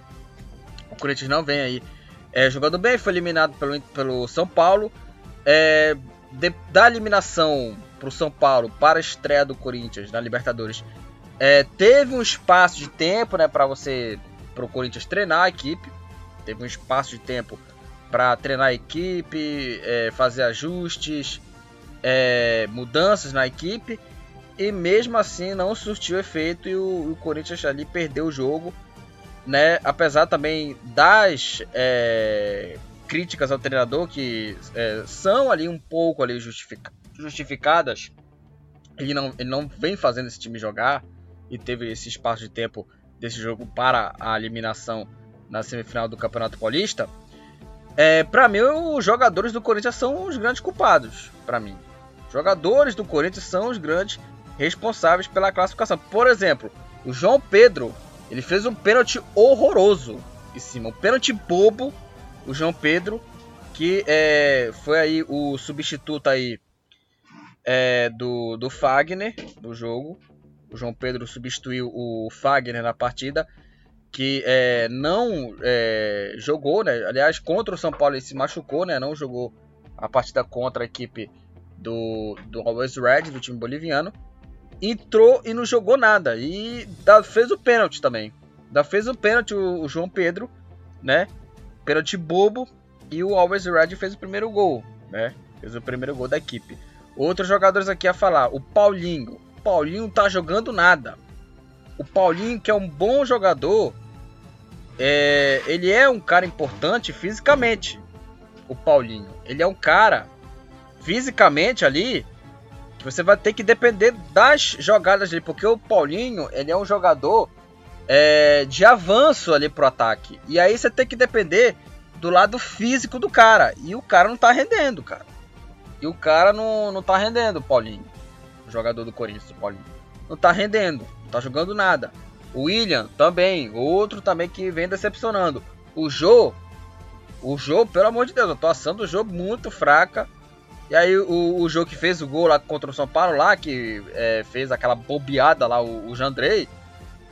O Corinthians não vem aí é, jogando bem, foi eliminado pelo, pelo São Paulo. É, de, da eliminação para o São Paulo para a estreia do Corinthians na Libertadores, é, teve um espaço de tempo né, para você, para o Corinthians treinar a equipe. Teve um espaço de tempo para treinar a equipe, é, fazer ajustes, é, mudanças na equipe. E mesmo assim não surtiu efeito e o, o Corinthians ali perdeu o jogo. Né? Apesar também das é, críticas ao treinador que é, são ali um pouco ali justific, justificadas. Ele não, ele não vem fazendo esse time jogar e teve esse espaço de tempo desse jogo para a eliminação na semifinal do Campeonato Paulista. É, para mim, os jogadores do Corinthians são os grandes culpados. Para mim, jogadores do Corinthians são os grandes responsáveis pela classificação. Por exemplo, o João Pedro, ele fez um pênalti horroroso em cima, um pênalti bobo. O João Pedro, que é, foi aí o substituto aí é, do, do Fagner do jogo. O João Pedro substituiu o Fagner na partida que é, não é, jogou, né? Aliás, contra o São Paulo ele se machucou, né? Não jogou a partida contra a equipe do, do Always Red, do time boliviano. Entrou e não jogou nada. E da, fez o pênalti também. Da, fez o pênalti o, o, João Pedro, né? Pênalti bobo. E o Always Red fez o primeiro gol, né? Fez o primeiro gol da equipe. Outros jogadores aqui a falar. O Paulinho. O Paulinho tá jogando nada. O Paulinho, que é um bom jogador, é, ele é um cara importante fisicamente. O Paulinho. Ele é um cara fisicamente ali você vai ter que depender das jogadas dele, porque o Paulinho ele é um jogador é, de avanço ali pro ataque. E aí você tem que depender do lado físico do cara. E o cara não tá rendendo, cara. E o cara não, não tá rendendo, Paulinho. O jogador do Corinthians, Paulinho. Não tá rendendo, não tá jogando nada. O William também, outro também que vem decepcionando. O Jô, o Jô, pelo amor de Deus, a atuação do Jô muito fraca. E aí o, o Jô que fez o gol lá contra o São Paulo lá, que é, fez aquela bobeada lá, o, o Jandrei,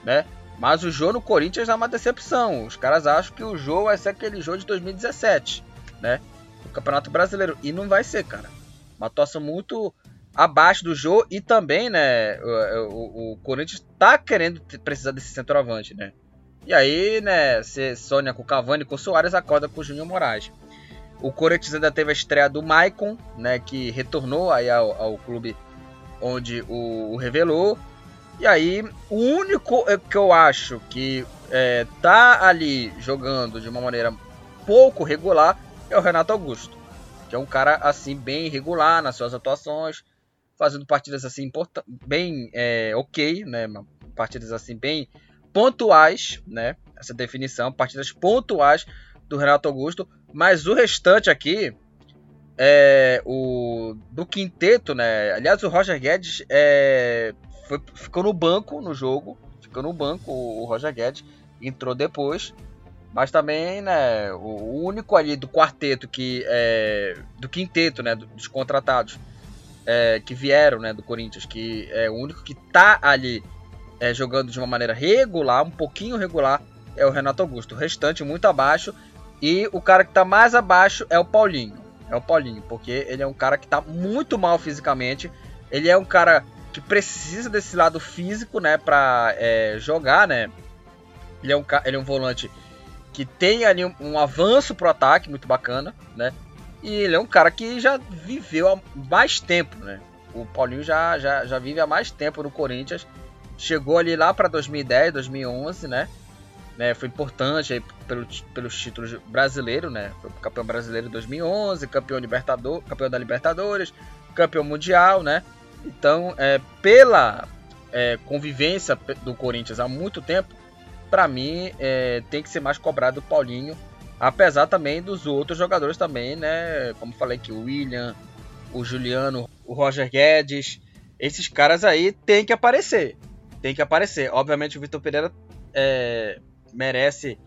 né? Mas o Jô no Corinthians é uma decepção. Os caras acham que o Jô vai ser aquele Jô de 2017, né? O Campeonato Brasileiro. E não vai ser, cara. Uma atuação muito abaixo do jogo e também, né, o, o, o Corinthians tá querendo precisar desse centroavante, né? E aí, né, você sonha com Cavani com Soares, acorda com o Júnior Moraes. O Corinthians ainda teve a estreia do Maicon, né, que retornou aí ao, ao clube onde o, o, revelou. E aí, o único que eu acho que é, tá ali jogando de uma maneira pouco regular é o Renato Augusto, que é um cara assim bem irregular nas suas atuações, fazendo partidas assim bem é, ok, né? Partidas assim bem pontuais, né? Essa definição, partidas pontuais do Renato Augusto, mas o restante aqui é o do quinteto, né? Aliás, o Roger Guedes é, foi, ficou no banco no jogo, ficou no banco o Roger Guedes, entrou depois, mas também, né, o único ali do quarteto que é, do quinteto, né, dos contratados é, que vieram né, do Corinthians, que é o único que tá ali é, jogando de uma maneira regular, um pouquinho regular, é o Renato Augusto. O restante muito abaixo. E o cara que tá mais abaixo é o Paulinho. É o Paulinho, porque ele é um cara que tá muito mal fisicamente. Ele é um cara que precisa desse lado físico, né, pra é, jogar, né. Ele é, um, ele é um volante que tem ali um, um avanço pro ataque muito bacana, né. E ele é um cara que já viveu há mais tempo, né? O Paulinho já, já, já vive há mais tempo no Corinthians. Chegou ali lá para 2010, 2011, né? Né? Foi importante aí pelo, pelos títulos brasileiros, né? Foi campeão brasileiro em 2011, campeão, Libertador, campeão da Libertadores, campeão mundial, né? Então, é, pela é, convivência do Corinthians há muito tempo, para mim é, tem que ser mais cobrado o Paulinho Apesar também dos outros jogadores também, né? Como falei que o William, o Juliano, o Roger Guedes, esses caras aí tem que aparecer. Tem que aparecer. Obviamente o Vitor Pereira é, merece,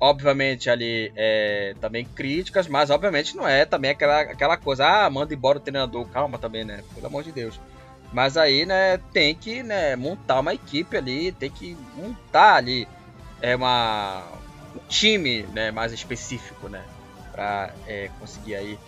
obviamente, ali é, também críticas, mas obviamente não é também aquela, aquela coisa, ah, manda embora o treinador, calma também, né? Pelo amor de Deus. Mas aí, né, tem que né, montar uma equipe ali, tem que montar ali é uma, um time né, mais específico, né? Para é, conseguir aí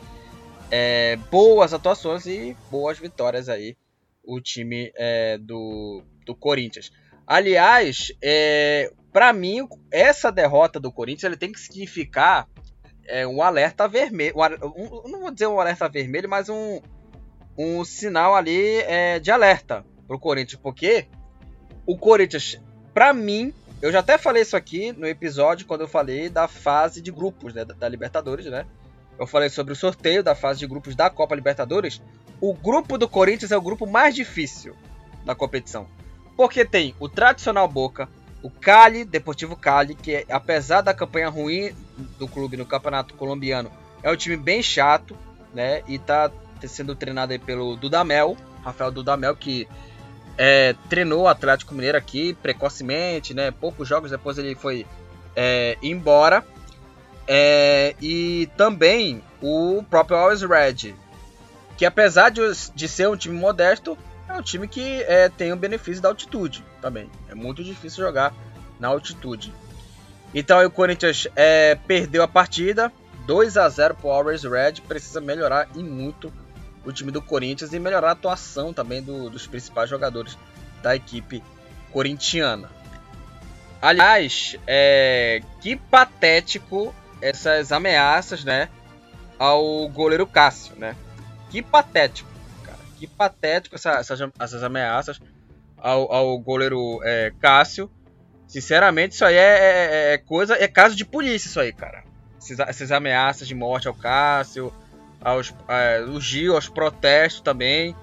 é, boas atuações e boas vitórias aí o time é, do, do Corinthians. Aliás, é, para mim, essa derrota do Corinthians ele tem que significar é, um alerta vermelho. Um, não vou dizer um alerta vermelho, mas um, um sinal ali é, de alerta pro Corinthians. Porque o Corinthians, para mim, eu já até falei isso aqui no episódio quando eu falei da fase de grupos né, da, da Libertadores, né? Eu falei sobre o sorteio da fase de grupos da Copa Libertadores. O grupo do Corinthians é o grupo mais difícil da competição. Porque tem o tradicional Boca, o Cali, Deportivo Cali, que apesar da campanha ruim do clube no Campeonato Colombiano, é um time bem chato, né? E tá sendo treinado aí pelo Dudamel, Rafael Dudamel, que é, treinou o Atlético Mineiro aqui precocemente, né? Poucos jogos depois ele foi é, embora. É, e também o próprio Always Red, que apesar de, de ser um time modesto, é um time que é, tem o benefício da altitude também. É muito difícil jogar na altitude. Então o Corinthians é, perdeu a partida, 2 a 0 para o Always Red. Precisa melhorar e muito o time do Corinthians e melhorar a atuação também do, dos principais jogadores da equipe corintiana. Aliás, é, que patético essas ameaças, né, ao goleiro Cássio, né? Que patético. Que patético essa, essas, essas ameaças ao, ao goleiro é, Cássio. Sinceramente, isso aí é, é, é, coisa, é caso de polícia isso aí, cara. Essas, essas ameaças de morte ao Cássio, aos, é, o Gil, aos protestos também.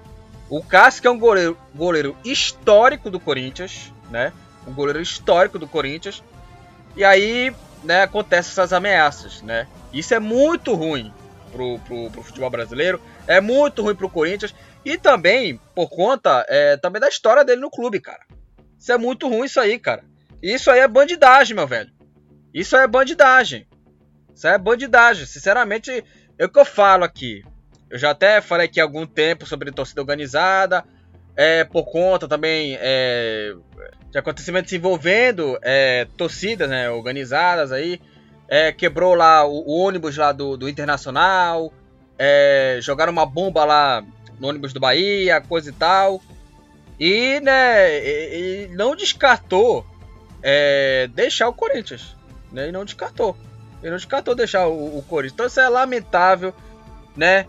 O Cássio que é um goleiro, goleiro histórico do Corinthians, né? Um goleiro histórico do Corinthians. E aí né, acontecem essas ameaças, né? Isso é muito ruim pro, pro, pro futebol brasileiro, é muito ruim pro Corinthians e também por conta é, também da história dele no clube, cara. Isso é muito ruim isso aí, cara. Isso aí é bandidagem, meu velho. Isso aí é bandidagem. Isso aí é bandidagem. Sinceramente, é o que eu falo aqui. Eu já até falei aqui há algum tempo sobre torcida organizada, é, por conta também é, de acontecimentos envolvendo é, torcidas né, organizadas aí. É, quebrou lá o, o, ônibus lá do, do Internacional, é, jogaram uma bomba lá no ônibus do Bahia, coisa e tal. E, né, ele não descartou é, deixar o Corinthians. Né, ele não descartou. Ele não descartou deixar o, o Corinthians. Então isso é lamentável, né?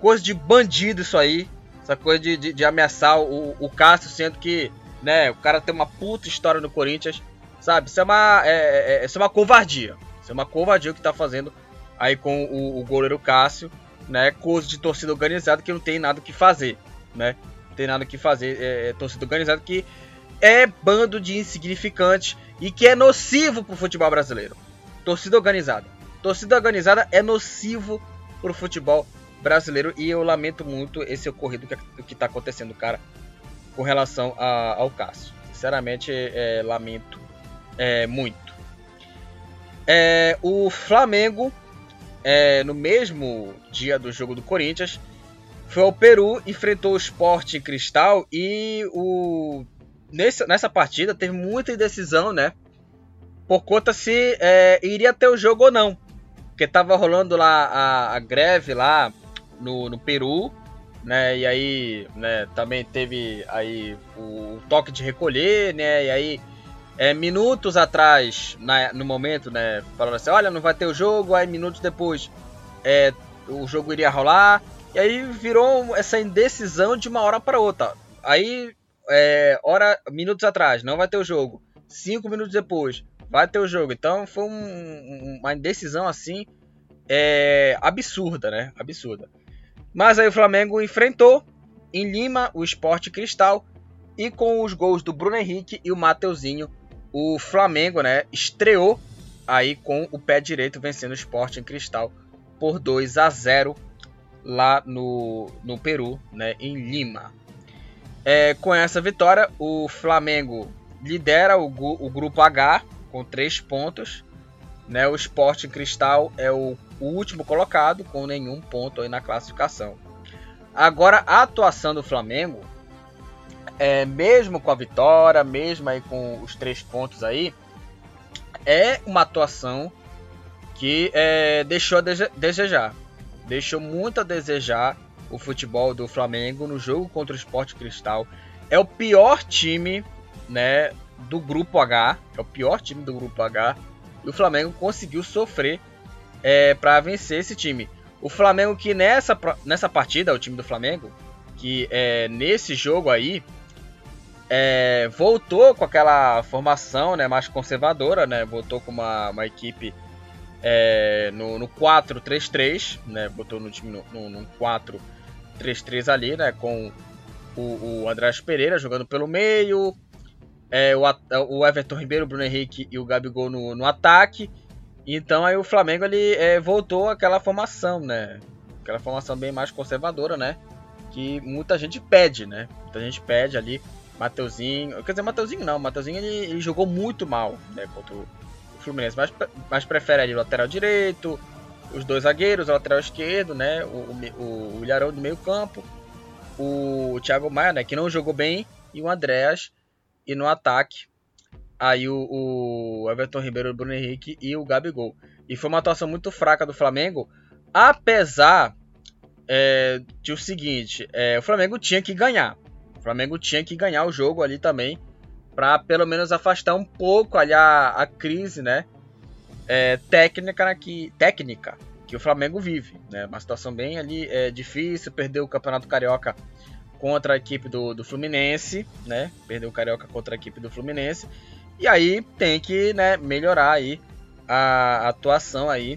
Coisa de bandido isso aí. Essa coisa de, de, de ameaçar o, o Cássio, sendo que né, o cara tem uma puta história no Corinthians, sabe? Isso é uma, é, é, é isso é uma covardia. Isso é uma covardia que tá fazendo aí com o, o goleiro Cássio, né? Coisa de torcida organizada que não tem nada que fazer, né? Não tem nada que fazer, é, é torcida organizada que é bando de insignificantes e que é nocivo pro futebol brasileiro. Torcida organizada. Torcida organizada é nocivo pro futebol brasileiro e eu lamento muito esse ocorrido que, que tá acontecendo, cara, com relação a, ao Cássio. Sinceramente, é, lamento é, muito. É, o Flamengo, é, no mesmo dia do jogo do Corinthians, foi ao Peru, enfrentou o Sport Cristal e o nesse, nessa partida teve muita indecisão, né? Por conta se é, iria ter o jogo ou não. Porque tava rolando lá a, a greve lá no, no Peru, né? E aí, né, também teve aí o toque de recolher, né? E aí, é, minutos atrás, na, no momento, né, falaram assim, olha, não vai ter o jogo, aí minutos depois é, o jogo iria rolar, e aí virou essa indecisão de uma hora para outra. Aí, é, hora, minutos atrás, não vai ter o jogo. Cinco minutos depois, vai ter o jogo. Então foi um, uma indecisão assim é, absurda, né? Absurda. Mas aí o Flamengo enfrentou em Lima o Esporte Cristal e com os gols do Bruno Henrique e o Mateuzinho, o Flamengo, né, estreou aí com o pé direito vencendo o Esporte em Cristal por 2 a 0 lá no, no Peru, né, em Lima. É, com essa vitória, o Flamengo lidera o, o grupo H com 3 pontos. Né, o Esporte Cristal é o o último colocado com nenhum ponto aí na classificação. Agora a atuação do Flamengo, é, mesmo com a vitória, mesmo aí com os três pontos aí, é uma atuação que é, deixou a desejar. Deixou muito a desejar o futebol do Flamengo no jogo contra o Sport Cristal. É o pior time né, do grupo H. É o pior time do grupo H. E o Flamengo conseguiu sofrer é, para vencer esse time. O Flamengo que nessa, nessa partida, o time do Flamengo, que é, nesse jogo aí, é, voltou com aquela formação né, mais conservadora, né, voltou com uma, uma equipe é, no, no 4-3-3, né, botou no time no, no, no 4-3-3 ali, né, com o, o Andrés Pereira jogando pelo meio, é, o, o Everton Ribeiro, o Bruno Henrique e o Gabigol no, no ataque. Então aí o Flamengo ele é, voltou àquela formação, né? Aquela formação bem mais conservadora, né? Que muita gente pede, né? Muita gente pede ali. Mateuzinho. Quer dizer, Mateuzinho não. Mateuzinho ele, ele jogou muito mal né, contra o Fluminense. Mas, mas prefere ali o lateral direito, os dois zagueiros, o lateral esquerdo, né? O, o, o Ilharão do meio campo. O Thiago Maia, né? Que não jogou bem. E o Andréas. E no ataque, aí o, o Everton Ribeiro, o Bruno Henrique e o Gabigol. E foi uma atuação muito fraca do Flamengo. Apesar é, de o seguinte, é, o Flamengo tinha que ganhar. Flamengo tinha que ganhar o jogo ali também, para pelo menos afastar um pouco ali a, a crise, né? É, técnica, que, técnica que o Flamengo vive, né? Uma situação bem ali é, difícil, perdeu o Campeonato Carioca contra a equipe do, do Fluminense, né? Perdeu o Carioca contra a equipe do Fluminense. E aí tem que né, melhorar aí a, atuação aí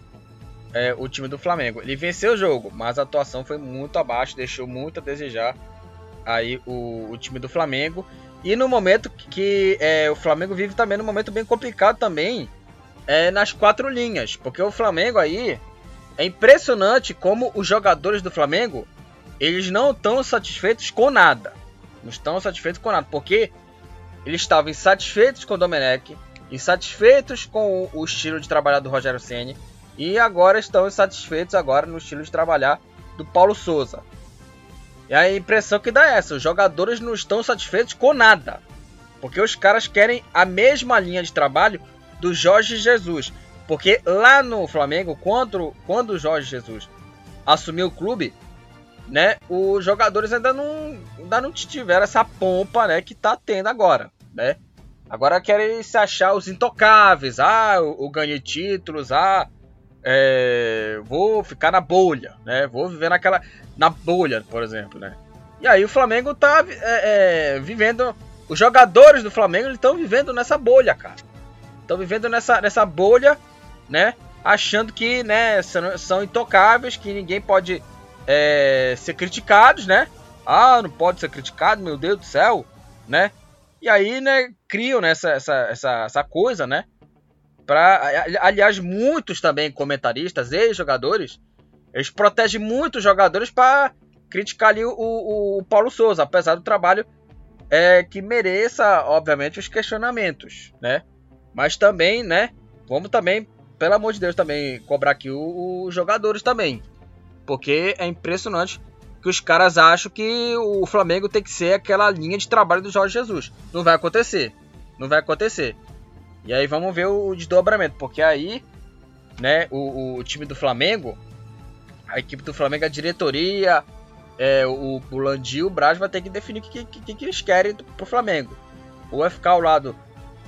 é, o time do Flamengo. Ele venceu o jogo, mas a atuação foi muito abaixo, deixou muito a desejar aí o, o time do Flamengo. E no momento que é, o Flamengo vive também num momento bem complicado também é, nas quatro linhas. Porque o Flamengo aí é impressionante como os jogadores do Flamengo eles não estão satisfeitos com nada. Não estão satisfeitos com nada. Porque eles estavam insatisfeitos com o Domenech, insatisfeitos com o, o estilo de trabalhar do Rogério Ceni e agora estão insatisfeitos agora no estilo de trabalhar do Paulo Souza. E a impressão que dá é essa: os jogadores não estão satisfeitos com nada. Porque os caras querem a mesma linha de trabalho do Jorge Jesus. Porque lá no Flamengo, quando, quando o Jorge Jesus assumiu o clube, né, os jogadores ainda não, ainda não tiveram essa pompa né, que tá tendo agora. Né? Agora querem se achar os intocáveis. Ah, eu, eu ganhei títulos. Ah, é, vou ficar na bolha, né? Vou viver naquela na bolha, por exemplo, né? E aí o Flamengo tá é, é, vivendo, os jogadores do Flamengo estão vivendo nessa bolha, cara. Estão vivendo nessa, nessa bolha, né? Achando que, né, são, são intocáveis, que ninguém pode é, ser criticados, né? Ah, não pode ser criticado, meu Deus do céu, né? E aí, né, criam né, essa, essa, essa, essa coisa, né? Pra, aliás, muitos também comentaristas e jogadores, eles protegem muitos jogadores para criticar ali o, o, o, Paulo Souza, apesar do trabalho é, que mereça, obviamente, os questionamentos, né? Mas também, né? Vamos também, pelo amor de Deus, também cobrar aqui os jogadores também. Porque é impressionante que os caras acham que o Flamengo tem que ser aquela linha de trabalho do Jorge Jesus. Não vai acontecer. Não vai acontecer. E aí vamos ver o desdobramento, porque aí, né, o, o time do Flamengo, a equipe do Flamengo, a diretoria, é, o, o Landim o Braz vai ter que definir o que, que, que, eles querem pro Flamengo. Ou vai ficar ao lado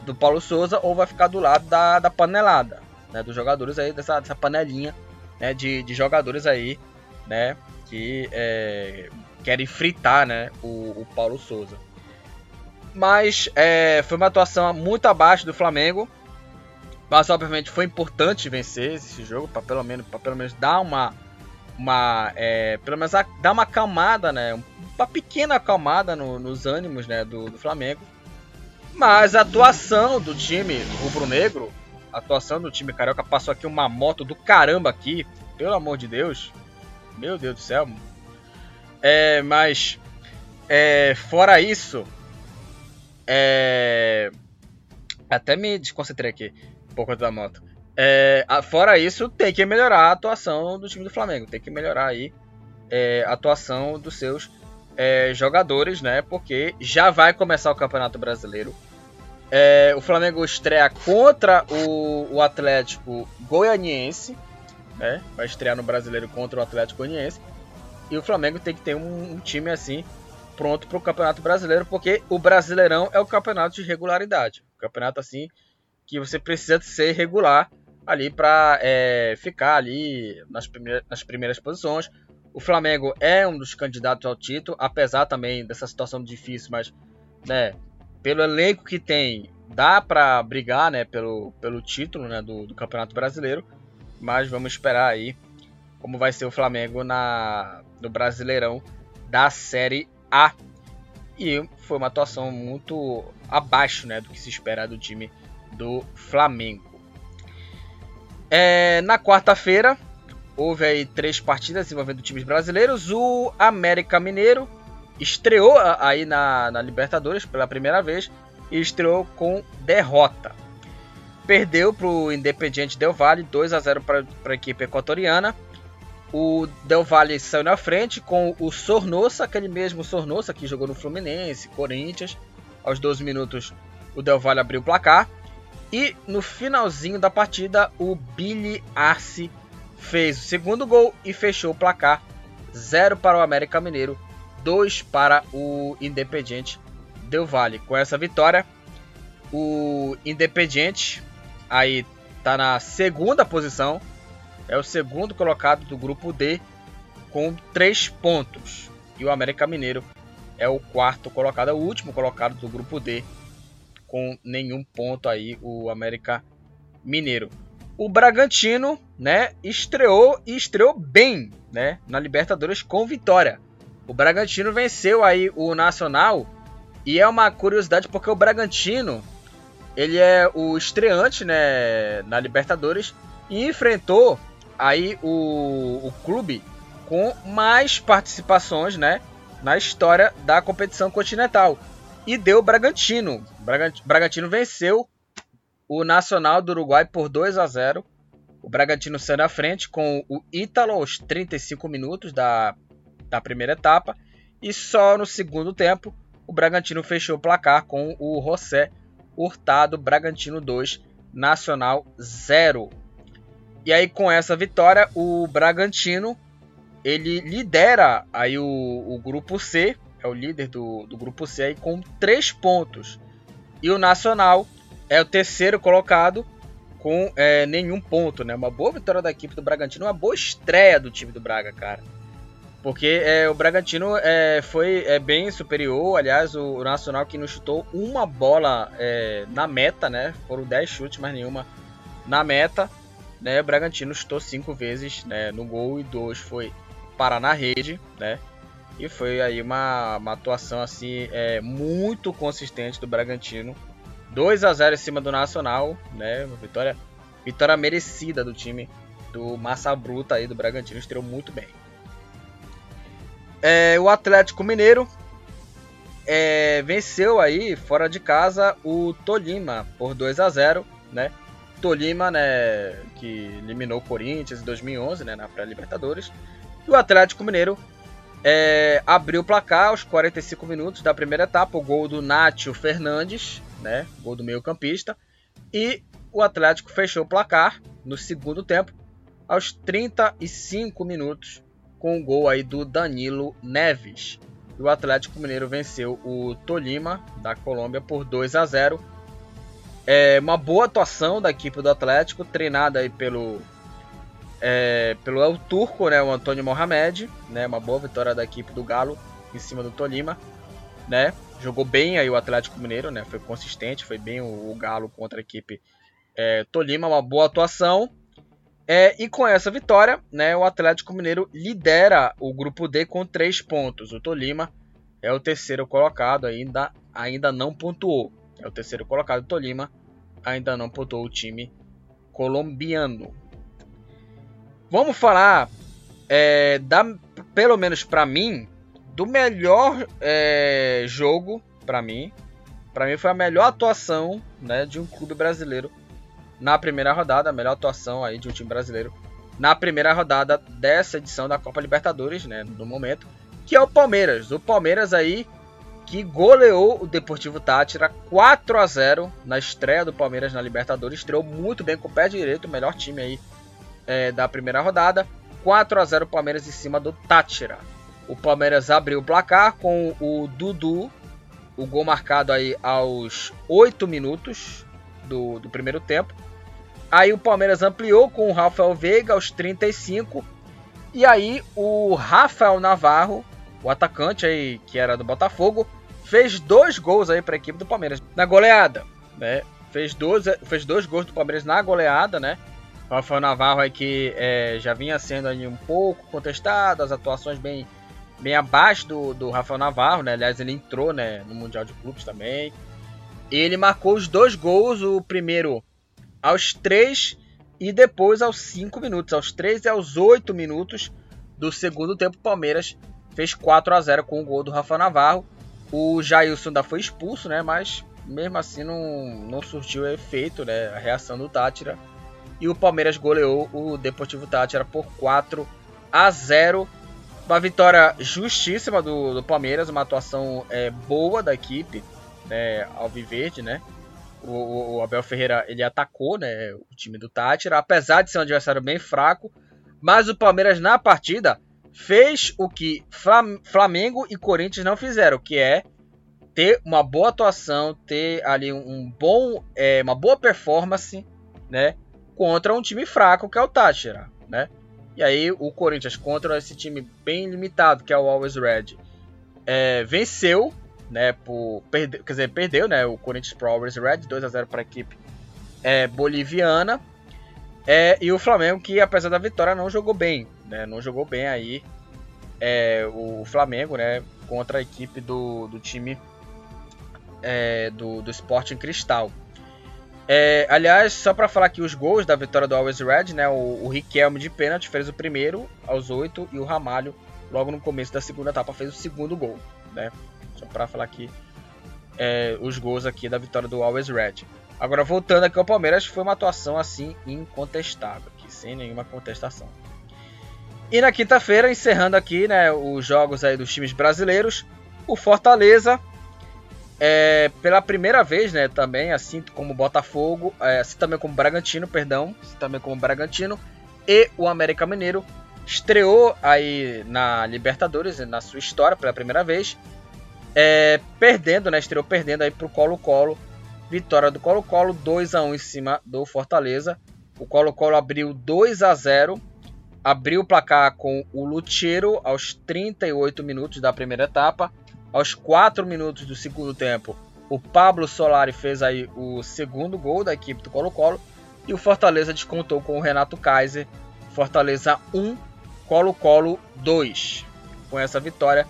do Paulo Souza, ou vai ficar do lado da, da panelada, né, dos jogadores aí, dessa, dessa panelinha, né, de, de jogadores aí, né, que é, querem fritar, né, o, o Paulo Souza. Mas é, foi uma atuação muito abaixo do Flamengo. Mas obviamente foi importante vencer esse jogo para pelo menos para pelo menos dar uma uma é, pelo menos dar uma acalmada, né? Uma pequena acalmada no, nos ânimos, né, do, do, Flamengo. Mas a atuação do time rubro-negro, a atuação do time carioca passou aqui uma moto do caramba aqui, pelo amor de Deus. Meu Deus do céu. É, mas é, fora isso, é... Até me desconcentrei aqui por conta da moto. É, fora isso, tem que melhorar a atuação do time do Flamengo. Tem que melhorar aí é, a atuação dos seus é, jogadores, né? Porque já vai começar o Campeonato Brasileiro. É, o Flamengo estreia contra o, o Atlético Goianiense, né? Vai estrear no Brasileiro contra o Atlético Goianiense. E o Flamengo tem que ter um, um time assim pronto para o Campeonato Brasileiro, porque o Brasileirão é o campeonato de regularidade. O campeonato assim que você precisa ser regular ali para é, ficar ali nas primeiras, nas primeiras posições. O Flamengo é um dos candidatos ao título, apesar também dessa situação difícil, mas né, pelo elenco que tem, dá para brigar né, pelo, pelo título né, do, do, Campeonato Brasileiro. Mas vamos esperar aí como vai ser o Flamengo na, no Brasileirão da Série A. E foi uma atuação muito abaixo né, do que se espera do time do Flamengo. É, na quarta-feira, houve aí três partidas envolvendo times brasileiros. O América Mineiro estreou aí na, na Libertadores pela primeira vez e estreou com derrota. Perdeu para o Independiente Del Valle 2 a 0 para a equipe equatoriana. O Del Valle saiu na frente com o Sornosa, aquele mesmo Sornosa que jogou no Fluminense, Corinthians. Aos 12 minutos, o Del Valle abriu o placar. E no finalzinho da partida, o Billy Arce fez o segundo gol e fechou o placar. 0 para o América Mineiro, 2 para o Independiente Del Valle. Com essa vitória, o Independiente aí tá na segunda posição, é o segundo colocado do grupo D com 3 pontos. E o América Mineiro é o quarto colocado, é o último colocado do grupo D com nenhum ponto aí o América Mineiro. O Bragantino, né, estreou e estreou bem, né, na Libertadores com vitória. O Bragantino venceu aí o Nacional e é uma curiosidade porque o Bragantino ele é o estreante, né, na Libertadores e enfrentou aí o, o clube com mais participações, né, na história da competição continental e deu Bragantino. Bragantino venceu o Nacional do Uruguai por 2 a 0. O Bragantino saiu na frente com o Ítalo aos 35 minutos da, da primeira etapa. E só no segundo tempo o Bragantino fechou o placar com o José Hurtado, Bragantino 2, Nacional 0. E aí com essa vitória o Bragantino ele lidera aí o, o grupo C é o líder do, do grupo C aí, com 3 pontos. E o Nacional é o terceiro colocado com é, nenhum ponto, né? Uma boa vitória da equipe do Bragantino, uma boa estreia do time do Braga, cara. Porque é, o Bragantino é, foi é, bem superior, aliás, o, o, Nacional que não chutou uma bola é, na meta, né? Foram 10 chutes, mas nenhuma na meta. Né? O Bragantino chutou 5 vezes né, no gol e 2 foi parar na rede, né? E foi aí uma, uma atuação assim é, muito consistente do Bragantino. 2 a 0 em cima do Nacional, né? Vitória, vitória merecida do time do Massa Bruta aí do Bragantino, estreou muito bem. É, o Atlético Mineiro é, venceu aí fora de casa o Tolima por 2 a 0, né? Tolima, né, que eliminou o Corinthians em 2011, né, na pré-Libertadores. E o Atlético Mineiro é, abriu o placar aos 45 minutos da primeira etapa, o gol do Nátio Fernandes, né, gol do meio campista, e o Atlético fechou o placar no segundo tempo, aos 35 minutos, com o gol aí do Danilo Neves. E o Atlético Mineiro venceu o Tolima, da Colômbia, por 2 a 0. É uma boa atuação da equipe do Atlético, treinada aí pelo é, pelo El Turco, né, o Antônio Mohamed, né, uma boa vitória da equipe do Galo em cima do Tolima, né, jogou bem aí o Atlético Mineiro, né, foi consistente, foi bem o, o Galo contra a equipe é, Tolima, uma boa atuação, é, e com essa vitória, né, o Atlético Mineiro lidera o grupo D com três pontos, o Tolima é o terceiro colocado, ainda, ainda não pontuou, é o terceiro colocado, o Tolima ainda não pontuou o time colombiano. Vamos falar, é, da, pelo menos para mim, do melhor é, jogo para mim. Para mim foi a melhor atuação né, de um clube brasileiro na primeira rodada, a melhor atuação aí de um time brasileiro na primeira rodada dessa edição da Copa Libertadores, né, no momento, que é o Palmeiras. O Palmeiras aí que goleou o Deportivo Tátira 4 a 0 na estreia do Palmeiras na Libertadores. Estreou muito bem com o pé direito, o melhor time aí é, da primeira rodada. 4 a 0 Palmeiras em cima do Tátira. O Palmeiras abriu o placar com o Dudu, o gol marcado aí aos 8 minutos do, do primeiro tempo. Aí o Palmeiras ampliou com o Rafael Veiga aos 35. E aí o Rafael Navarro, o atacante aí que era do Botafogo, fez dois gols aí para a equipe do Palmeiras na goleada, né? Fez dois, fez dois gols do Palmeiras na goleada, né? O Rafael Navarro aí que é, já vinha sendo ali um pouco contestado, as atuações bem, bem abaixo do, do Rafael Navarro, né? Aliás, ele entrou né, no Mundial de Clubes também. Ele marcou os dois gols, o primeiro aos 3 e depois aos 5 minutos. Aos 3 e aos 8 minutos do segundo tempo, o Palmeiras fez 4 a 0 com o gol do Rafa Navarro. O Jailson ainda foi expulso, né? Mas mesmo assim não, não surtiu efeito, né? A reação do Tátira. E o Palmeiras goleou o Deportivo Tátira por 4 a 0. Uma vitória justíssima do, do Palmeiras, uma atuação é, boa da equipe, né, Alviverde, né? o, o, Abel Ferreira ele atacou né, o time do Tátira, apesar de ser um adversário bem fraco, mas o Palmeiras na partida fez o que Flamengo e Corinthians não fizeram, que é ter uma boa atuação, ter ali um bom, é, uma boa performance, né, contra um time fraco que é o Tátira, né? E aí o Corinthians contra esse time bem limitado que é o Always Red é, venceu né, por perde, quer dizer, perdeu, né, o Corinthians Pro Always Red 2 a 0 para a equipe é, boliviana. É, e o Flamengo que apesar da vitória não jogou bem, né, não jogou bem aí é, o Flamengo, né, contra a equipe do, do time é, do, do Sporting Cristal. É, aliás, só para falar aqui os gols da vitória do Always Red, né? O, o Riquelme de pênalti fez o primeiro aos 8 e o Ramalho, logo no começo da segunda etapa, fez o segundo gol, né? Só para falar aqui é, os gols aqui da vitória do Always Red. Agora voltando aqui ao Palmeiras, foi uma atuação assim incontestável, aqui, sem nenhuma contestação. E na quinta-feira, encerrando aqui né, os jogos aí dos times brasileiros, o Fortaleza, é, pela primeira vez, né, também, assim como o Botafogo, é, assim também como o Bragantino, perdão, assim também como o Bragantino e o América Mineiro, estreou aí na Libertadores, na sua história, pela primeira vez, é, perdendo, né? Estreou perdendo aí pro Colo-Colo. Vitória do Colo-Colo, 2 a 1 em cima do Fortaleza. O Colo-Colo abriu 2 a 0 Abriu o placar com o Lucheiro aos 38 minutos da primeira etapa. Aos 4 minutos do segundo tempo, o Pablo Solari fez aí o segundo gol da equipe do Colo-Colo. E o Fortaleza descontou com o Renato Kaiser. Fortaleza 1, Colo-Colo 2. Com essa vitória,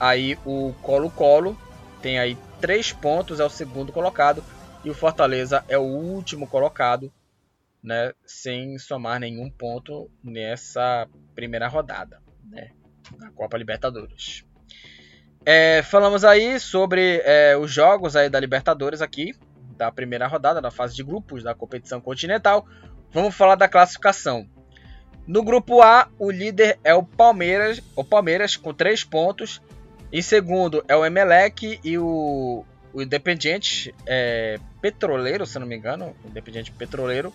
Aí o Colo-Colo tem aí três pontos, é o segundo colocado. E o Fortaleza é o último colocado, né? Sem somar nenhum ponto nessa primeira rodada, né? Na Copa Libertadores. É, falamos aí sobre é, os jogos aí da Libertadores aqui, da primeira rodada, da fase de grupos da competição continental. Vamos falar da classificação. No grupo A, o líder é o Palmeiras, o Palmeiras com 3 pontos. Em segundo é o Emelec e o, o Independiente é, Petroleiro, se não me engano. Independiente Petroleiro.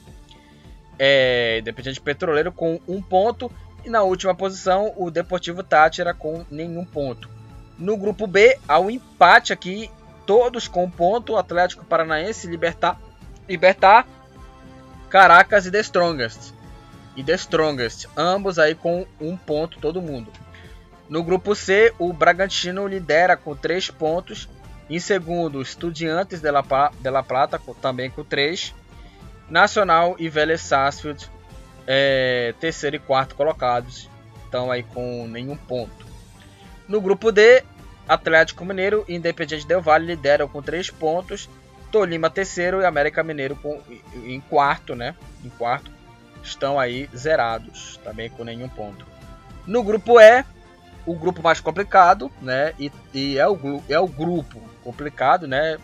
É, Independiente Petroleiro com um ponto. E na última posição, o Deportivo Tátira com nenhum ponto. No grupo B, há um empate aqui, todos com um ponto. Atlético Paranaense, Libertar, Libertar Caracas e The Strongest. E The Strongest, ambos aí com um ponto todo mundo. No grupo C, o Bragantino lidera com 3 pontos. Em segundo, Estudiantes de La, Plata, também com 3. Nacional e Vélez Sarsfield, é, terceiro e quarto colocados, estão aí com nenhum ponto. No grupo D, Atlético Mineiro e Independiente Del Valle lideram com 3 pontos. Tolima terceiro e América Mineiro com, em quarto, né? Em quarto, estão aí zerados, também com nenhum ponto. No grupo E, o grupo mais complicado, né? E, e é, o, é o grupo complicado, né?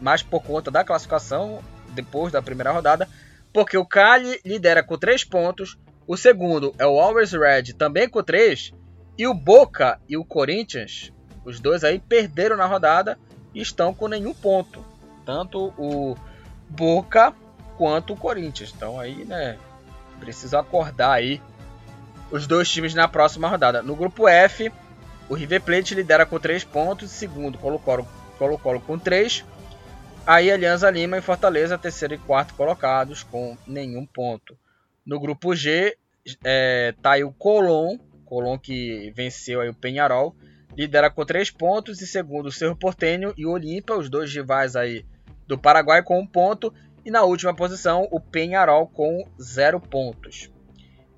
Mais por conta da classificação depois da primeira rodada, porque o Cali lidera com 3 pontos, o segundo é o Always Red também com 3, e o Boca e o Corinthians Os dois aí perderam na rodada e estão com nenhum ponto. Tanto o Boca quanto o Corinthians. Então aí, né, precisa acordar aí os dois times na próxima rodada. No grupo F, o River Plate lidera com 3 pontos, segundo Colo-Colo Colo -Colo com 3. Aí Alianza Lima e Fortaleza, terceiro e quarto colocados com nenhum ponto. No grupo G, é, tá aí o Colón, Colón que venceu aí o Penharol, lidera com 3 pontos e segundo o Cerro Portenho e o Olímpia, os dois rivais aí do Paraguai com um ponto e na última posição o Penharol com 0 pontos.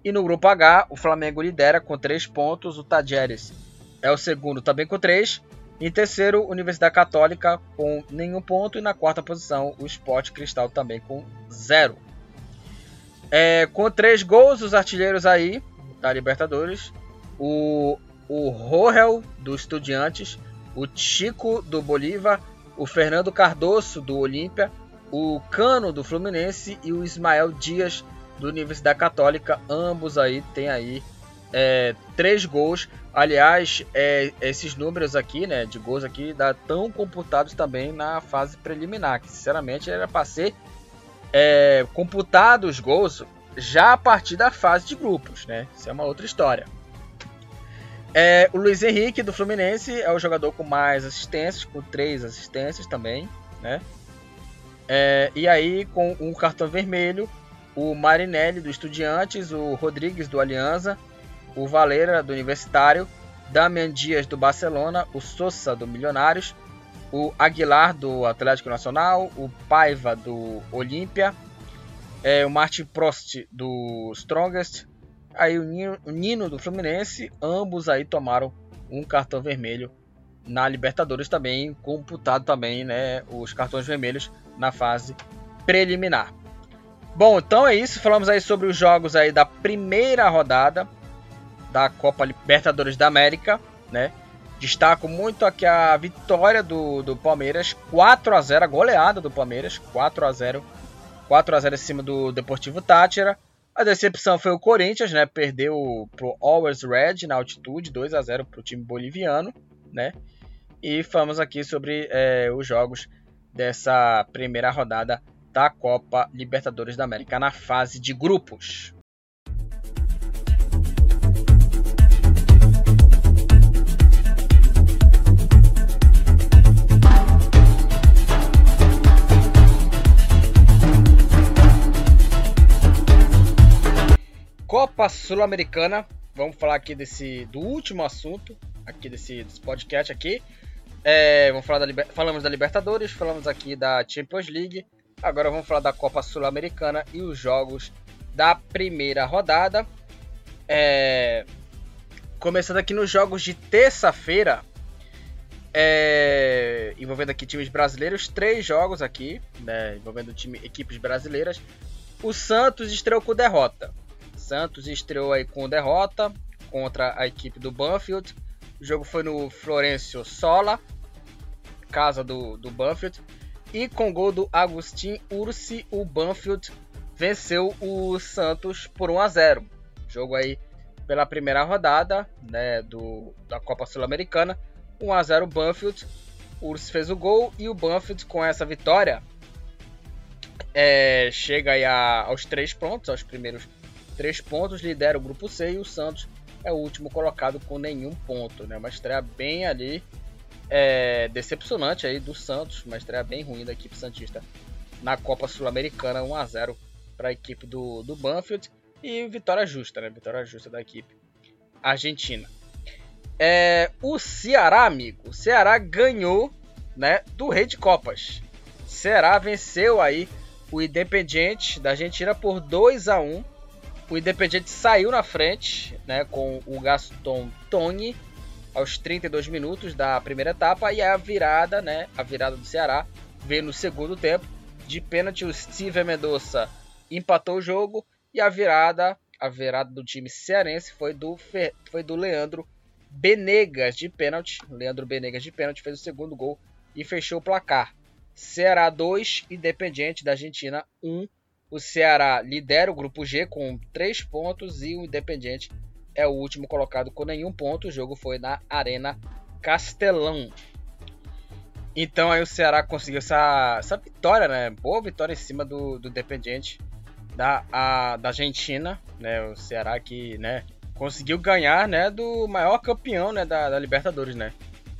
E no grupo H, o Flamengo lidera com 3 pontos, o Tajeres é o segundo também com 3 em terceiro, Universidade Católica com nenhum ponto. E na quarta posição, o Sport Cristal também com zero. É, com três gols, os artilheiros aí da Libertadores. O, o Rohel do Estudiantes. O Chico do Bolívar. O Fernando Cardoso do Olímpia. O Cano do Fluminense. E o Ismael Dias do Universidade Católica. Ambos aí tem aí é, três gols. Aliás, é, esses números aqui, né, de gols aqui, dá tão computados também na fase preliminar, que sinceramente era para ser é, computado os gols já a partir da fase de grupos, né? Isso é uma outra história. É, o Luiz Henrique do Fluminense é o jogador com mais assistências, com três assistências também, né? É, e aí com um cartão vermelho, o Marinelli do Estudiantes, o Rodrigues do Aliança o Valera do Universitário, Damian Dias do Barcelona, o Sousa do Milionários, o Aguilar do Atlético Nacional, o Paiva do Olímpia, é, o Martin Prost do Strongest, aí o Nino, o Nino do Fluminense, ambos aí tomaram um cartão vermelho na Libertadores também, computado também, né, os cartões vermelhos na fase preliminar. Bom, então é isso, falamos aí sobre os jogos aí da primeira rodada da Copa Libertadores da América, né? Destaco muito aqui a vitória do, do Palmeiras, 4 a 0 a goleada do Palmeiras, 4 a 0 4 a 0 em cima do Deportivo Tátira. A decepção foi o Corinthians, né? Perdeu pro Always Red na altitude, 2 a 0 para o time boliviano, né? E falamos aqui sobre é, os jogos dessa primeira rodada da Copa Libertadores da América na fase de grupos. Copa Sul-Americana. Vamos falar aqui desse do último assunto aqui desse, desse podcast aqui. É, vamos falar da falamos da Libertadores, falamos aqui da Champions League. Agora vamos falar da Copa Sul-Americana e os jogos da primeira rodada. É, começando aqui nos jogos de terça-feira, é, envolvendo aqui times brasileiros, três jogos aqui, né, envolvendo time, equipes brasileiras. O Santos estreou com derrota. Santos estreou aí com derrota contra a equipe do Banfield. O jogo foi no Florencio Sola, casa do, do Banfield. E com gol do Agustin Ursi, o Banfield venceu o Santos por 1 a 0. Jogo aí pela primeira rodada né, do, da Copa Sul-Americana. 1 a 0 Banfield. O Ursi fez o gol e o Banfield com essa vitória é, chega aí a, aos três pontos, aos primeiros três pontos, lidera o grupo C e o Santos é o último colocado com nenhum ponto, né? Uma estreia bem ali é, decepcionante aí do Santos, uma estreia bem ruim da equipe santista na Copa Sul-Americana, 1 a 0 para a equipe do, do Banfield e vitória justa, né? Vitória justa da equipe argentina. É, o Ceará, amigo, o Ceará ganhou, né, do Rei de Copas. Ceará venceu aí o Independiente da Argentina por 2 a 1 o Independiente saiu na frente, né, com o Gaston Tony aos 32 minutos da primeira etapa e a virada, né, a virada do Ceará veio no segundo tempo. De pênalti o Steven Mendonça empatou o jogo e a virada, a virada do time cearense foi do foi do Leandro Benegas de pênalti. Leandro Benegas de pênalti fez o segundo gol e fechou o placar. Ceará 2, Independiente da Argentina 1. O Ceará lidera o grupo G com 3 pontos e o Independiente é o último colocado com nenhum ponto. O jogo foi na Arena Castelão. Então aí o Ceará conseguiu essa, essa vitória, né? Boa vitória em cima do, do Independiente da, a, da Argentina, né? O Ceará que, né, conseguiu ganhar, né, do maior campeão, né, da, da Libertadores, né?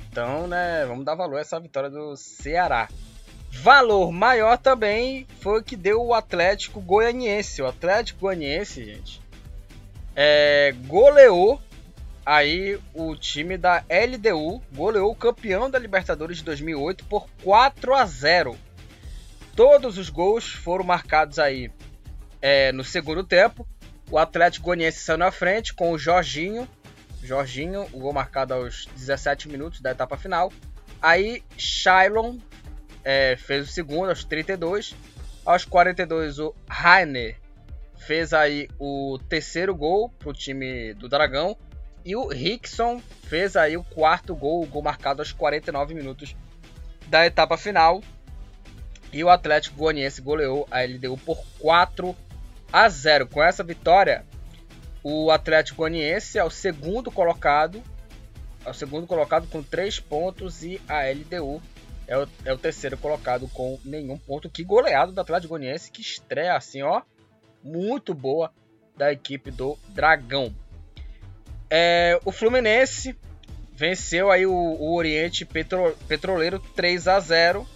Então, né, vamos dar valor a essa vitória do Ceará. Valor maior também foi o que deu o Atlético Goianiense. O Atlético Goianiense, gente, é, goleou aí o time da LDU goleou o campeão da Libertadores de 2008 por 4 a 0. Todos os gols foram marcados aí é, no segundo tempo. O Atlético Goianiense saiu na frente com o Jorginho. Jorginho, o gol marcado aos 17 minutos da etapa final. Aí Shailon é, fez o segundo aos 32. Aos 42 o Rainer fez aí o terceiro gol para o time do Dragão. E o Rickson fez aí o quarto gol, o gol marcado aos 49 minutos da etapa final. E o Atlético Goianiense goleou a LDU por 4 a 0. Com essa vitória, o Atlético Goianiense é o segundo colocado, é o segundo colocado com 3 pontos e a LDU é o, é o terceiro colocado com nenhum ponto. Que goleado do Atlético Goianiense, que estreia assim, ó, muito boa da equipe do Dragão. É, o Fluminense venceu aí o, o Oriente Petro, Petroleiro 3 a 0.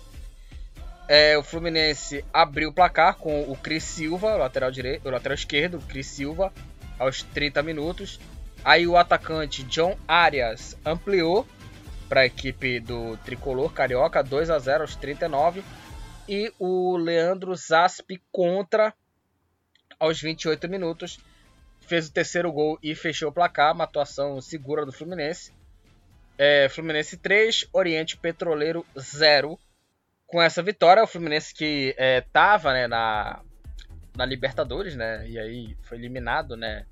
É, o Fluminense abriu o placar com o Cris Silva, lateral direito, lateral esquerdo, Cris Silva, aos 30 minutos. Aí o atacante John Arias ampliou para a equipe do tricolor carioca 2 a 0 aos 39 e o Leandro Zasp contra aos 28 minutos fez o terceiro gol e fechou o placar, uma atuação segura do Fluminense. É, Fluminense 3, Oriente Petroleiro 0. Com essa vitória, o Fluminense que estava é, né, na, na Libertadores, né? E aí foi eliminado, né?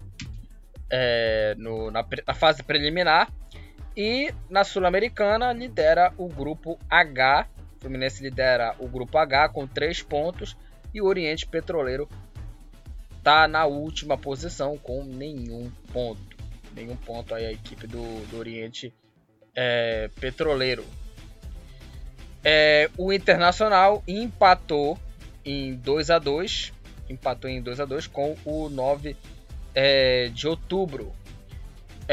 É, no, na, na fase preliminar. E na Sul-Americana lidera o grupo H. Fluminense lidera o grupo H com 3 pontos. E o Oriente Petroleiro tá na última posição com nenhum ponto. Nenhum ponto aí a equipe do, do Oriente é, Petroleiro. É, o Internacional empatou em 2 a 2 empatou em 2 a 2 com o 9 é, de outubro.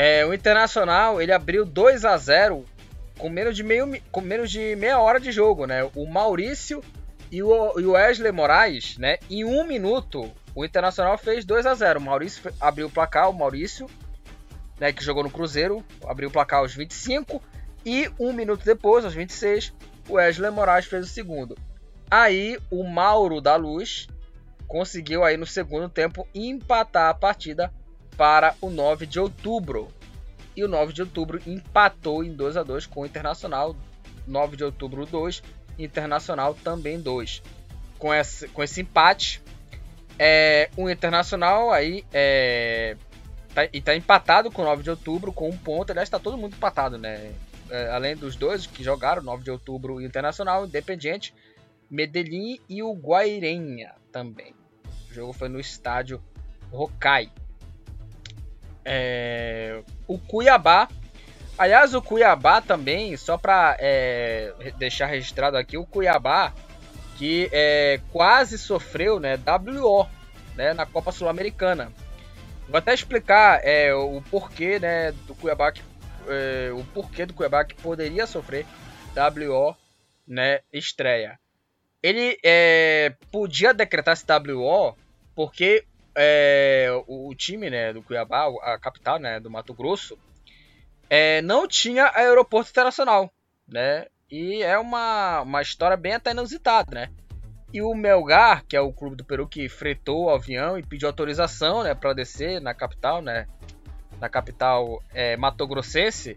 É, o Internacional ele abriu 2 a 0 com menos de meio com menos de meia hora de jogo, né? O Maurício e o, Wesley Moraes, né? Em um minuto o Internacional fez 2 a 0 O Maurício abriu o placar, o Maurício, né, que jogou no Cruzeiro, abriu o placar aos 25. E um minuto depois, aos 26, o Wesley Moraes fez o segundo. Aí o Mauro da Luz conseguiu aí no segundo tempo empatar a partida para o 9 de outubro. E o 9 de outubro empatou em 2 a 2 com o Internacional. 9 de outubro 2, Internacional também 2. Com esse, com esse empate, é, o Internacional aí é, tá, e tá empatado com o 9 de outubro com um ponto. Aliás, tá todo mundo empatado, né? É, além dos dois que jogaram, 9 de outubro e Internacional, Independiente, Medellín e o Guairenha também. O jogo foi no estádio Rokai. É, o Cuiabá. Aliás, o Cuiabá também, só para é, deixar registrado aqui, o Cuiabá que é, quase sofreu né, WO né, na Copa Sul-Americana. Vou até explicar é, o porquê né, do Cuiabá que, é, o porquê do Cuiabá que poderia sofrer WO né, estreia. Ele é, podia decretar esse WO porque é, o, o, time né, do Cuiabá, a capital né, do Mato Grosso, é, não tinha aeroporto internacional, né? E é uma, uma história bem até inusitada, né? E o Melgar, que é o clube do Peru que fretou o avião e pediu autorização, né, para descer na capital, né, na capital é, Grossense.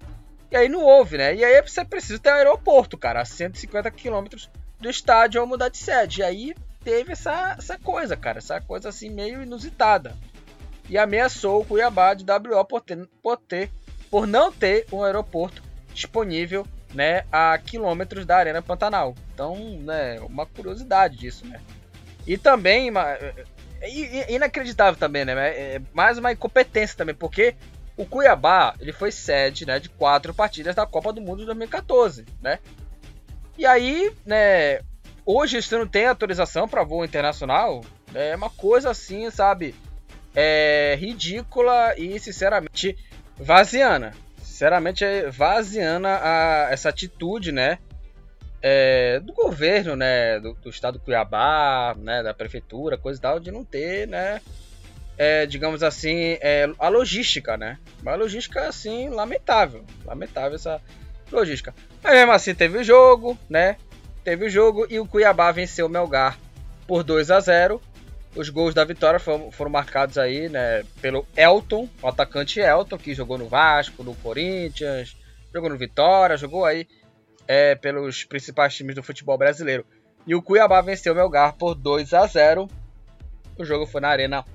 E aí não houve, né? E aí você precisa ter um aeroporto, cara, a 150 quilômetros do estádio ao mudar de sede. E aí teve essa, essa coisa, cara, essa coisa assim meio inusitada. E ameaçou o Cuiabá de WO por, ter, por, ter, por não ter um aeroporto disponível né, a quilômetros da Arena Pantanal. Então, né, uma curiosidade disso, né. E também, é, é, inacreditável também, né, é mais uma incompetência também, porque o Cuiabá ele foi sede né, de quatro partidas da Copa do Mundo de 2014, né? E aí, né, hoje isso não tem autorização para voo internacional, é uma coisa assim, sabe? É ridícula e sinceramente vaziana. Sinceramente é vaziana a, essa atitude, né? É, do governo, né? Do, do estado do Cuiabá, né? Da prefeitura, coisa e tal, de não ter, né? é, digamos assim, é, a logística, né? Uma logística, assim, lamentável. Lamentável essa logística. Mas mesmo assim, teve o jogo, né? Teve o jogo e o Cuiabá venceu o Melgar por 2 a 0 Os gols da vitória foram, foram marcados aí, né? Pelo Elton, o atacante Elton, que jogou no Vasco, no Corinthians, jogou no Vitória, jogou aí é, pelos principais times do futebol brasileiro. E o Cuiabá venceu o Melgar por 2 a 0 O jogo foi na Arena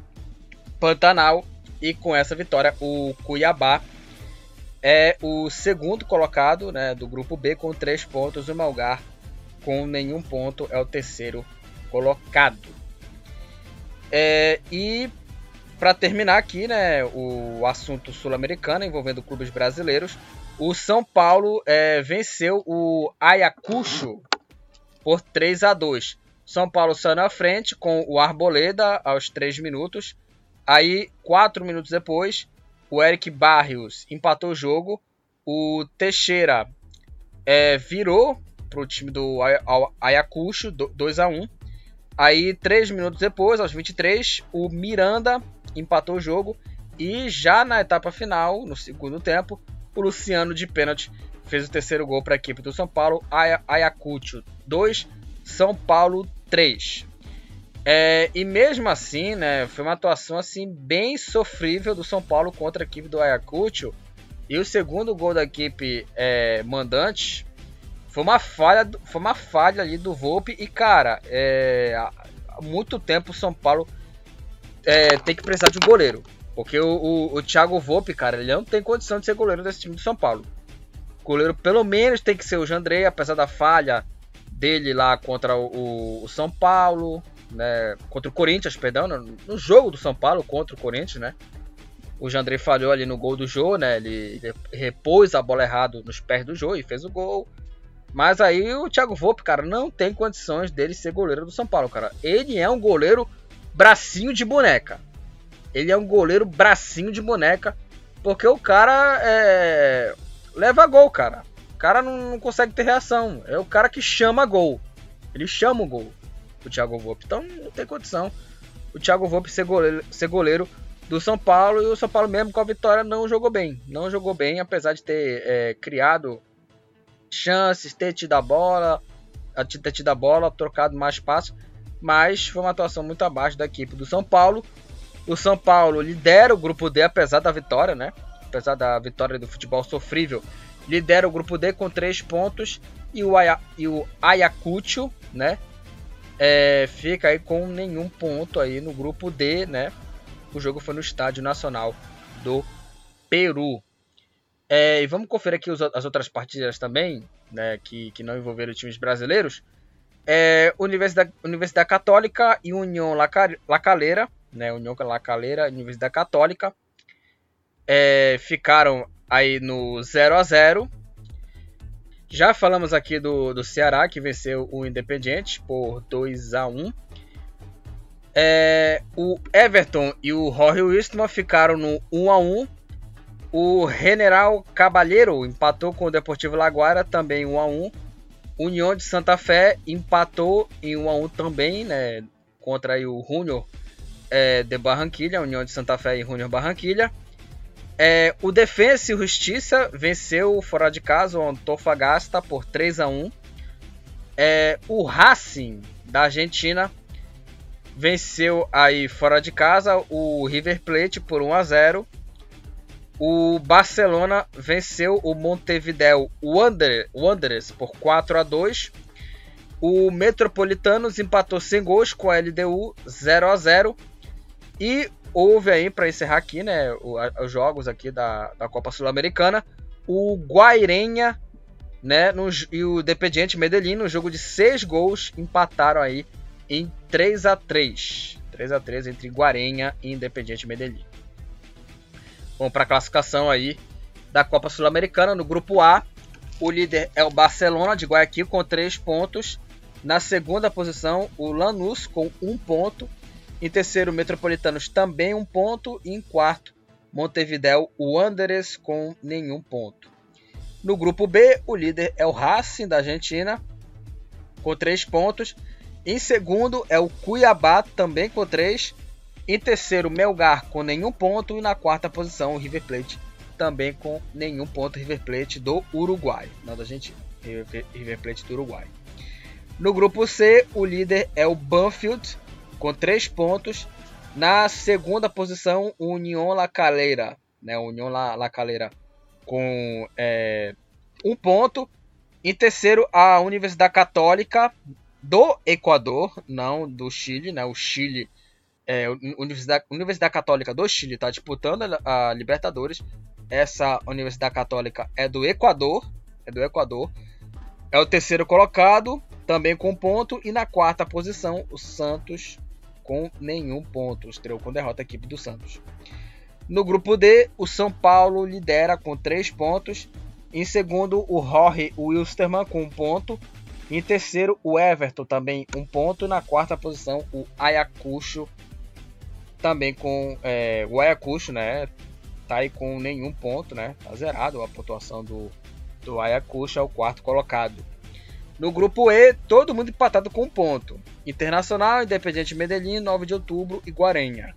Pantanal. E com essa vitória, o Cuiabá é o segundo colocado né, do grupo B com três pontos. O Malgar, com nenhum ponto, é o terceiro colocado. É, e para terminar aqui, né, o assunto sul-americano envolvendo clubes brasileiros, o São Paulo é, venceu o Ayacucho por 3 a 2. São Paulo saiu na frente com o Arboleda aos 3 minutos. Aí, quatro minutos depois, o Eric Barrios empatou o jogo. O Teixeira é, virou para o time do Ayacucho, 2 a 1 Aí, três minutos depois, aos 23, o Miranda empatou o jogo. E já na etapa final, no segundo tempo, o Luciano de pênalti fez o terceiro gol para a equipe do São Paulo. Ayacucho 2, São Paulo 3. É, e mesmo assim, né, foi uma atuação assim bem sofrível do São Paulo contra a equipe do Ayacucho. E o segundo gol da equipe é, mandante foi uma falha, foi uma falha ali do Volpe. E cara, é, há muito tempo o São Paulo é, tem que precisar de um goleiro. Porque o, o, o Thiago Volpe, cara, ele não tem condição de ser goleiro desse time do São Paulo. Goleiro pelo menos tem que ser o Jandrei, apesar da falha dele lá contra o, o, São Paulo né, contra o Corinthians, perdão, no, no, jogo do São Paulo contra o Corinthians, né? O Jandrei falhou ali no gol do Jô, né? Ele repôs a bola errado nos pés do Jô e fez o gol. Mas aí o Thiago Volpe, cara, não tem condições dele ser goleiro do São Paulo, cara. Ele é um goleiro bracinho de boneca. Ele é um goleiro bracinho de boneca, porque o cara é... leva gol, cara. O cara não, não consegue ter reação. É o cara que chama gol. Ele chama o gol o Thiago Volpe. Então não tem condição o Thiago Volpe ser goleiro, ser goleiro do São Paulo e o São Paulo mesmo com a vitória não jogou bem. Não jogou bem, apesar de ter é, criado chances, ter tido a bola, ter tido a bola, trocado mais passos, mas foi uma atuação muito abaixo da equipe do São Paulo. O São Paulo lidera o grupo D apesar da vitória, né? Apesar da vitória do futebol sofrível, lidera o grupo D com três pontos e o, Aya, e o Ayacucho, né? é, fica aí com nenhum ponto aí no grupo D, né? O jogo foi no Estádio Nacional do Peru. É, e vamos conferir aqui os, as outras partidas também, né? Que, que não envolveram times brasileiros. É, Universidade, Universidade Católica e União Lacaleira, né? União Lacaleira, Universidade Católica, é, ficaram aí no 0 a 0 já falamos aqui do, do Ceará, que venceu o Independiente por 2 a 1 é, O Everton e o Jorge Wistman ficaram no 1 a 1 O General Cabalheiro empatou com o Deportivo Laguara, também 1 a 1 União de Santa Fé empatou em 1 a 1 também, né, contra o Júnior é, de Barranquilha, União de Santa Fé e Júnior Barranquilha. É, o Defensa e Justiça venceu fora de casa o Antofagasta por 3 a 1 é, O Racing da Argentina venceu aí fora de casa o River Plate por 1 a 0 o Barcelona venceu o Montevideo Wanderers por 4 a 2 o Metropolitanos empatou sem gols com a LDU 0 a 0 e houve aí, para encerrar aqui, né, os jogos aqui da, da Copa Sul-Americana, o Guairenha né, no, e o Dependiente Medellín, no jogo de 6 gols, empataram aí em 3 a 3 3 a 3 entre Guarenha e Independiente Medellín. Vão para a classificação aí da Copa Sul-Americana. No grupo A, o líder é o Barcelona de Guayaquil com 3 pontos. Na segunda posição, o Lanús com 1 ponto. Em terceiro, o Metropolitanos também 1 ponto. E em quarto, Montevideo, o Wanderers com nenhum ponto. No grupo B, o líder é o Racing da Argentina com 3 pontos. Em segundo é o Cuiabá também com 3. Em terceiro, Melgar com nenhum ponto. E na quarta posição, o River Plate também com nenhum ponto River Plate do Uruguai, não da Argentina, River Plate do Uruguai. No grupo C, o líder é o Banfield com 3 pontos. Na segunda posição, o União La Calera, né, União La, La Calera com é, um ponto. Em terceiro, a Universidade Católica do Equador, não do Chile, né? O Chile, é, Universidade, Universidade Católica do Chile está disputando a, a Libertadores essa Universidade Católica é do Equador, é do Equador. É o terceiro colocado, também com ponto, e na quarta posição o Santos com nenhum ponto, estreou com derrota a equipe do Santos. No grupo D, o São Paulo lidera com três pontos. Em segundo, o Jorge Wilstermann com um ponto. Em terceiro, o Everton também um ponto. Na quarta posição, o Ayacucho também com é, o Ayacucho, né? tá aí com nenhum ponto, né? Tá zerado a pontuação do, do é o quarto colocado. No grupo E, todo mundo empatado com um ponto. Internacional, Independente Medellín, 9 de outubro e Guarenha.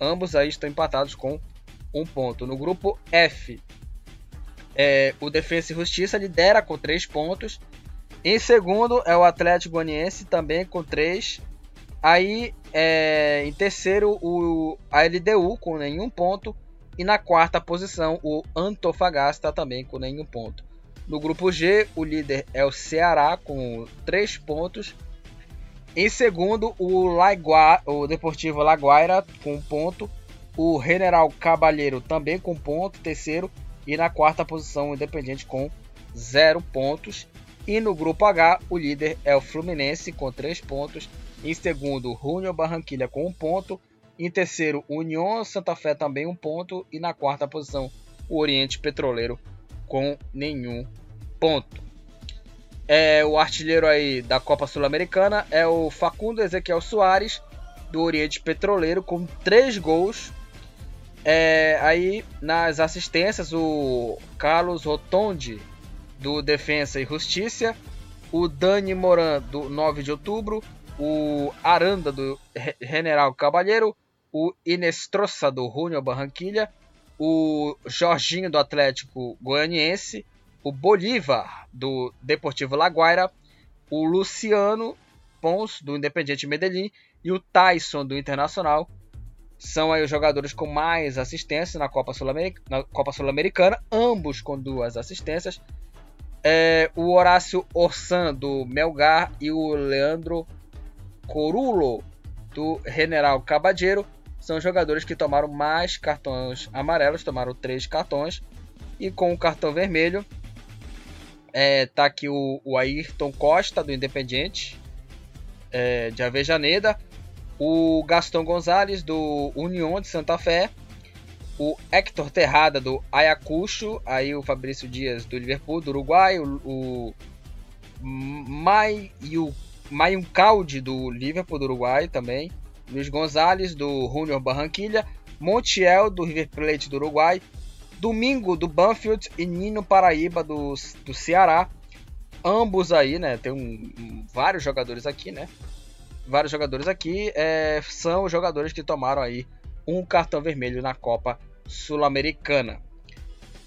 Ambos aí estão empatados com um ponto. No grupo F, é, o Defensa e Justiça lidera com três pontos. Em segundo é o Atlético Goianiense, também com três. Aí, é, em terceiro, o, a LDU com nenhum ponto. E na quarta posição, o Antofagasta também com nenhum ponto. No grupo G, o líder é o Ceará com 3 pontos. Em segundo, o, Laigua, o Deportivo Laguaira com 1 ponto. O General Cabalheiro também com ponto. Terceiro. E na quarta posição, o Independente com 0 pontos. E no grupo H, o líder é o Fluminense com 3 pontos. Em segundo, Júnior Barranquilha com 1 ponto. Em terceiro, União Santa Fé também um ponto. E na quarta posição, o Oriente Petroleiro com nenhum ponto. É, o artilheiro aí da Copa Sul-Americana é o Facundo Ezequiel Soares, do Oriente Petroleiro, com três gols. É, aí nas assistências, o Carlos Rotondi, do Defensa e Justiça, o Dani Moran, do 9 de outubro, o Aranda, do General Cabalheiro, o Inestrosa do Júnior Barranquilha, o Jorginho do Atlético Goianiense, o Bolívar do Deportivo Laguaira, o Luciano Pons do Independiente Medellín e o Tyson do Internacional. São aí os jogadores com mais assistências na Copa Sul-Americana, Sul ambos com duas assistências. É, o Horácio Orsan do Melgar e o Leandro Corulo do General Cabadeiro são jogadores que tomaram mais cartões amarelos, tomaram três cartões. E com o cartão vermelho, é, tá aqui o, o Ayrton Costa, do Independiente, é, de Avejaneda. O Gaston Gonzalez, do União de Santa Fé. O Hector Terrada, do Ayacucho. Aí o Fabrício Dias, do Liverpool, do Uruguai. O, o Mai, o Mayuncaldi, do Liverpool, do Uruguai também. Luiz Gonzalez, do Junior Barranquilha, Montiel, do River Plate do Uruguai, Domingo, do Banfield e Nino Paraíba, do, do Ceará. Ambos aí, né? Tem um, um, vários jogadores aqui, né? Vários jogadores aqui é, são os jogadores que tomaram aí um cartão vermelho na Copa Sul-Americana.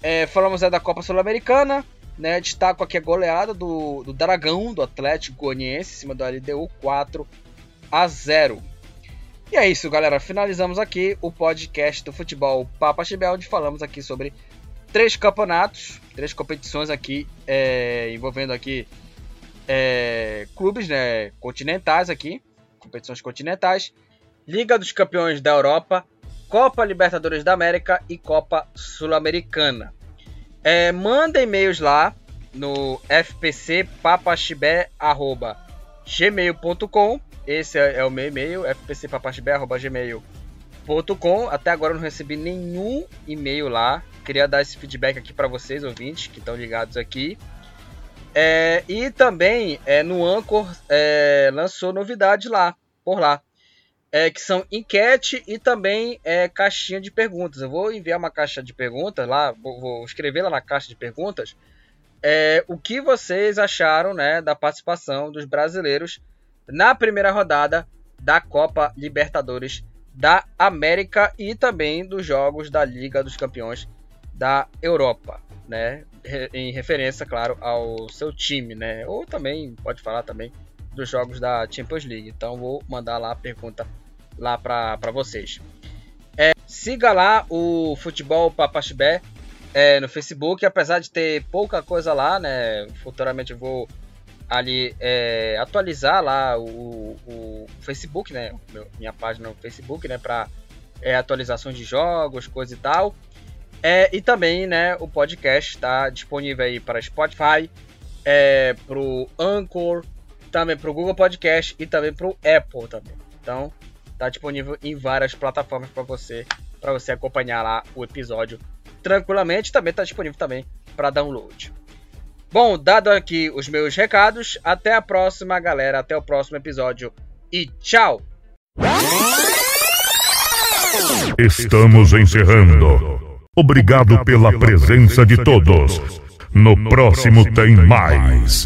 É, falamos é, da Copa Sul-Americana, né? Destaco aqui a goleada do, do Dragão, do Atlético Goianiense, em cima do LDU, 4 a 0. E é isso, galera. Finalizamos aqui o podcast do futebol Papa Chibel, onde falamos aqui sobre três campeonatos, três competições aqui é, envolvendo aqui é, clubes né, continentais aqui, competições continentais, Liga dos Campeões da Europa, Copa Libertadores da América e Copa Sul-Americana. É, manda e-mails lá no fpcpapachibé.gmail.com esse é, é o meu e-mail, fpcpapachibé.gmail.com .com. Até agora eu não recebi nenhum e-mail lá. Queria dar esse feedback aqui para vocês, ouvintes, que estão ligados aqui. É, e também é, no Anchor é, lançou novidade lá, por lá. É, que são enquete e também é, caixinha de perguntas. Eu vou enviar uma caixa de perguntas lá, vou, escrever lá na caixa de perguntas é, o que vocês acharam né, da participação dos brasileiros na primeira rodada da Copa Libertadores da América e também dos jogos da Liga dos Campeões da Europa, né? Em referência, claro, ao seu time, né? Ou também pode falar também dos jogos da Champions League. Então vou mandar lá a pergunta lá para vocês. É, siga lá o Futebol Papaxibé é, no Facebook, apesar de ter pouca coisa lá, né? Futuramente eu vou ali é, atualizar lá o, o Facebook, né? minha página no Facebook, né? Para é, atualizações de jogos, coisa e tal. É, e também, né? O podcast está disponível aí para Spotify, é, para o Anchor, também para o Google Podcast e também para o Apple também. Então, está disponível em várias plataformas para você, para você acompanhar lá o episódio tranquilamente. Também está disponível também para download. Bom, dado aqui os meus recados, até a próxima, galera. Até o próximo episódio e tchau! Estamos encerrando. Obrigado pela presença de todos. No próximo tem mais.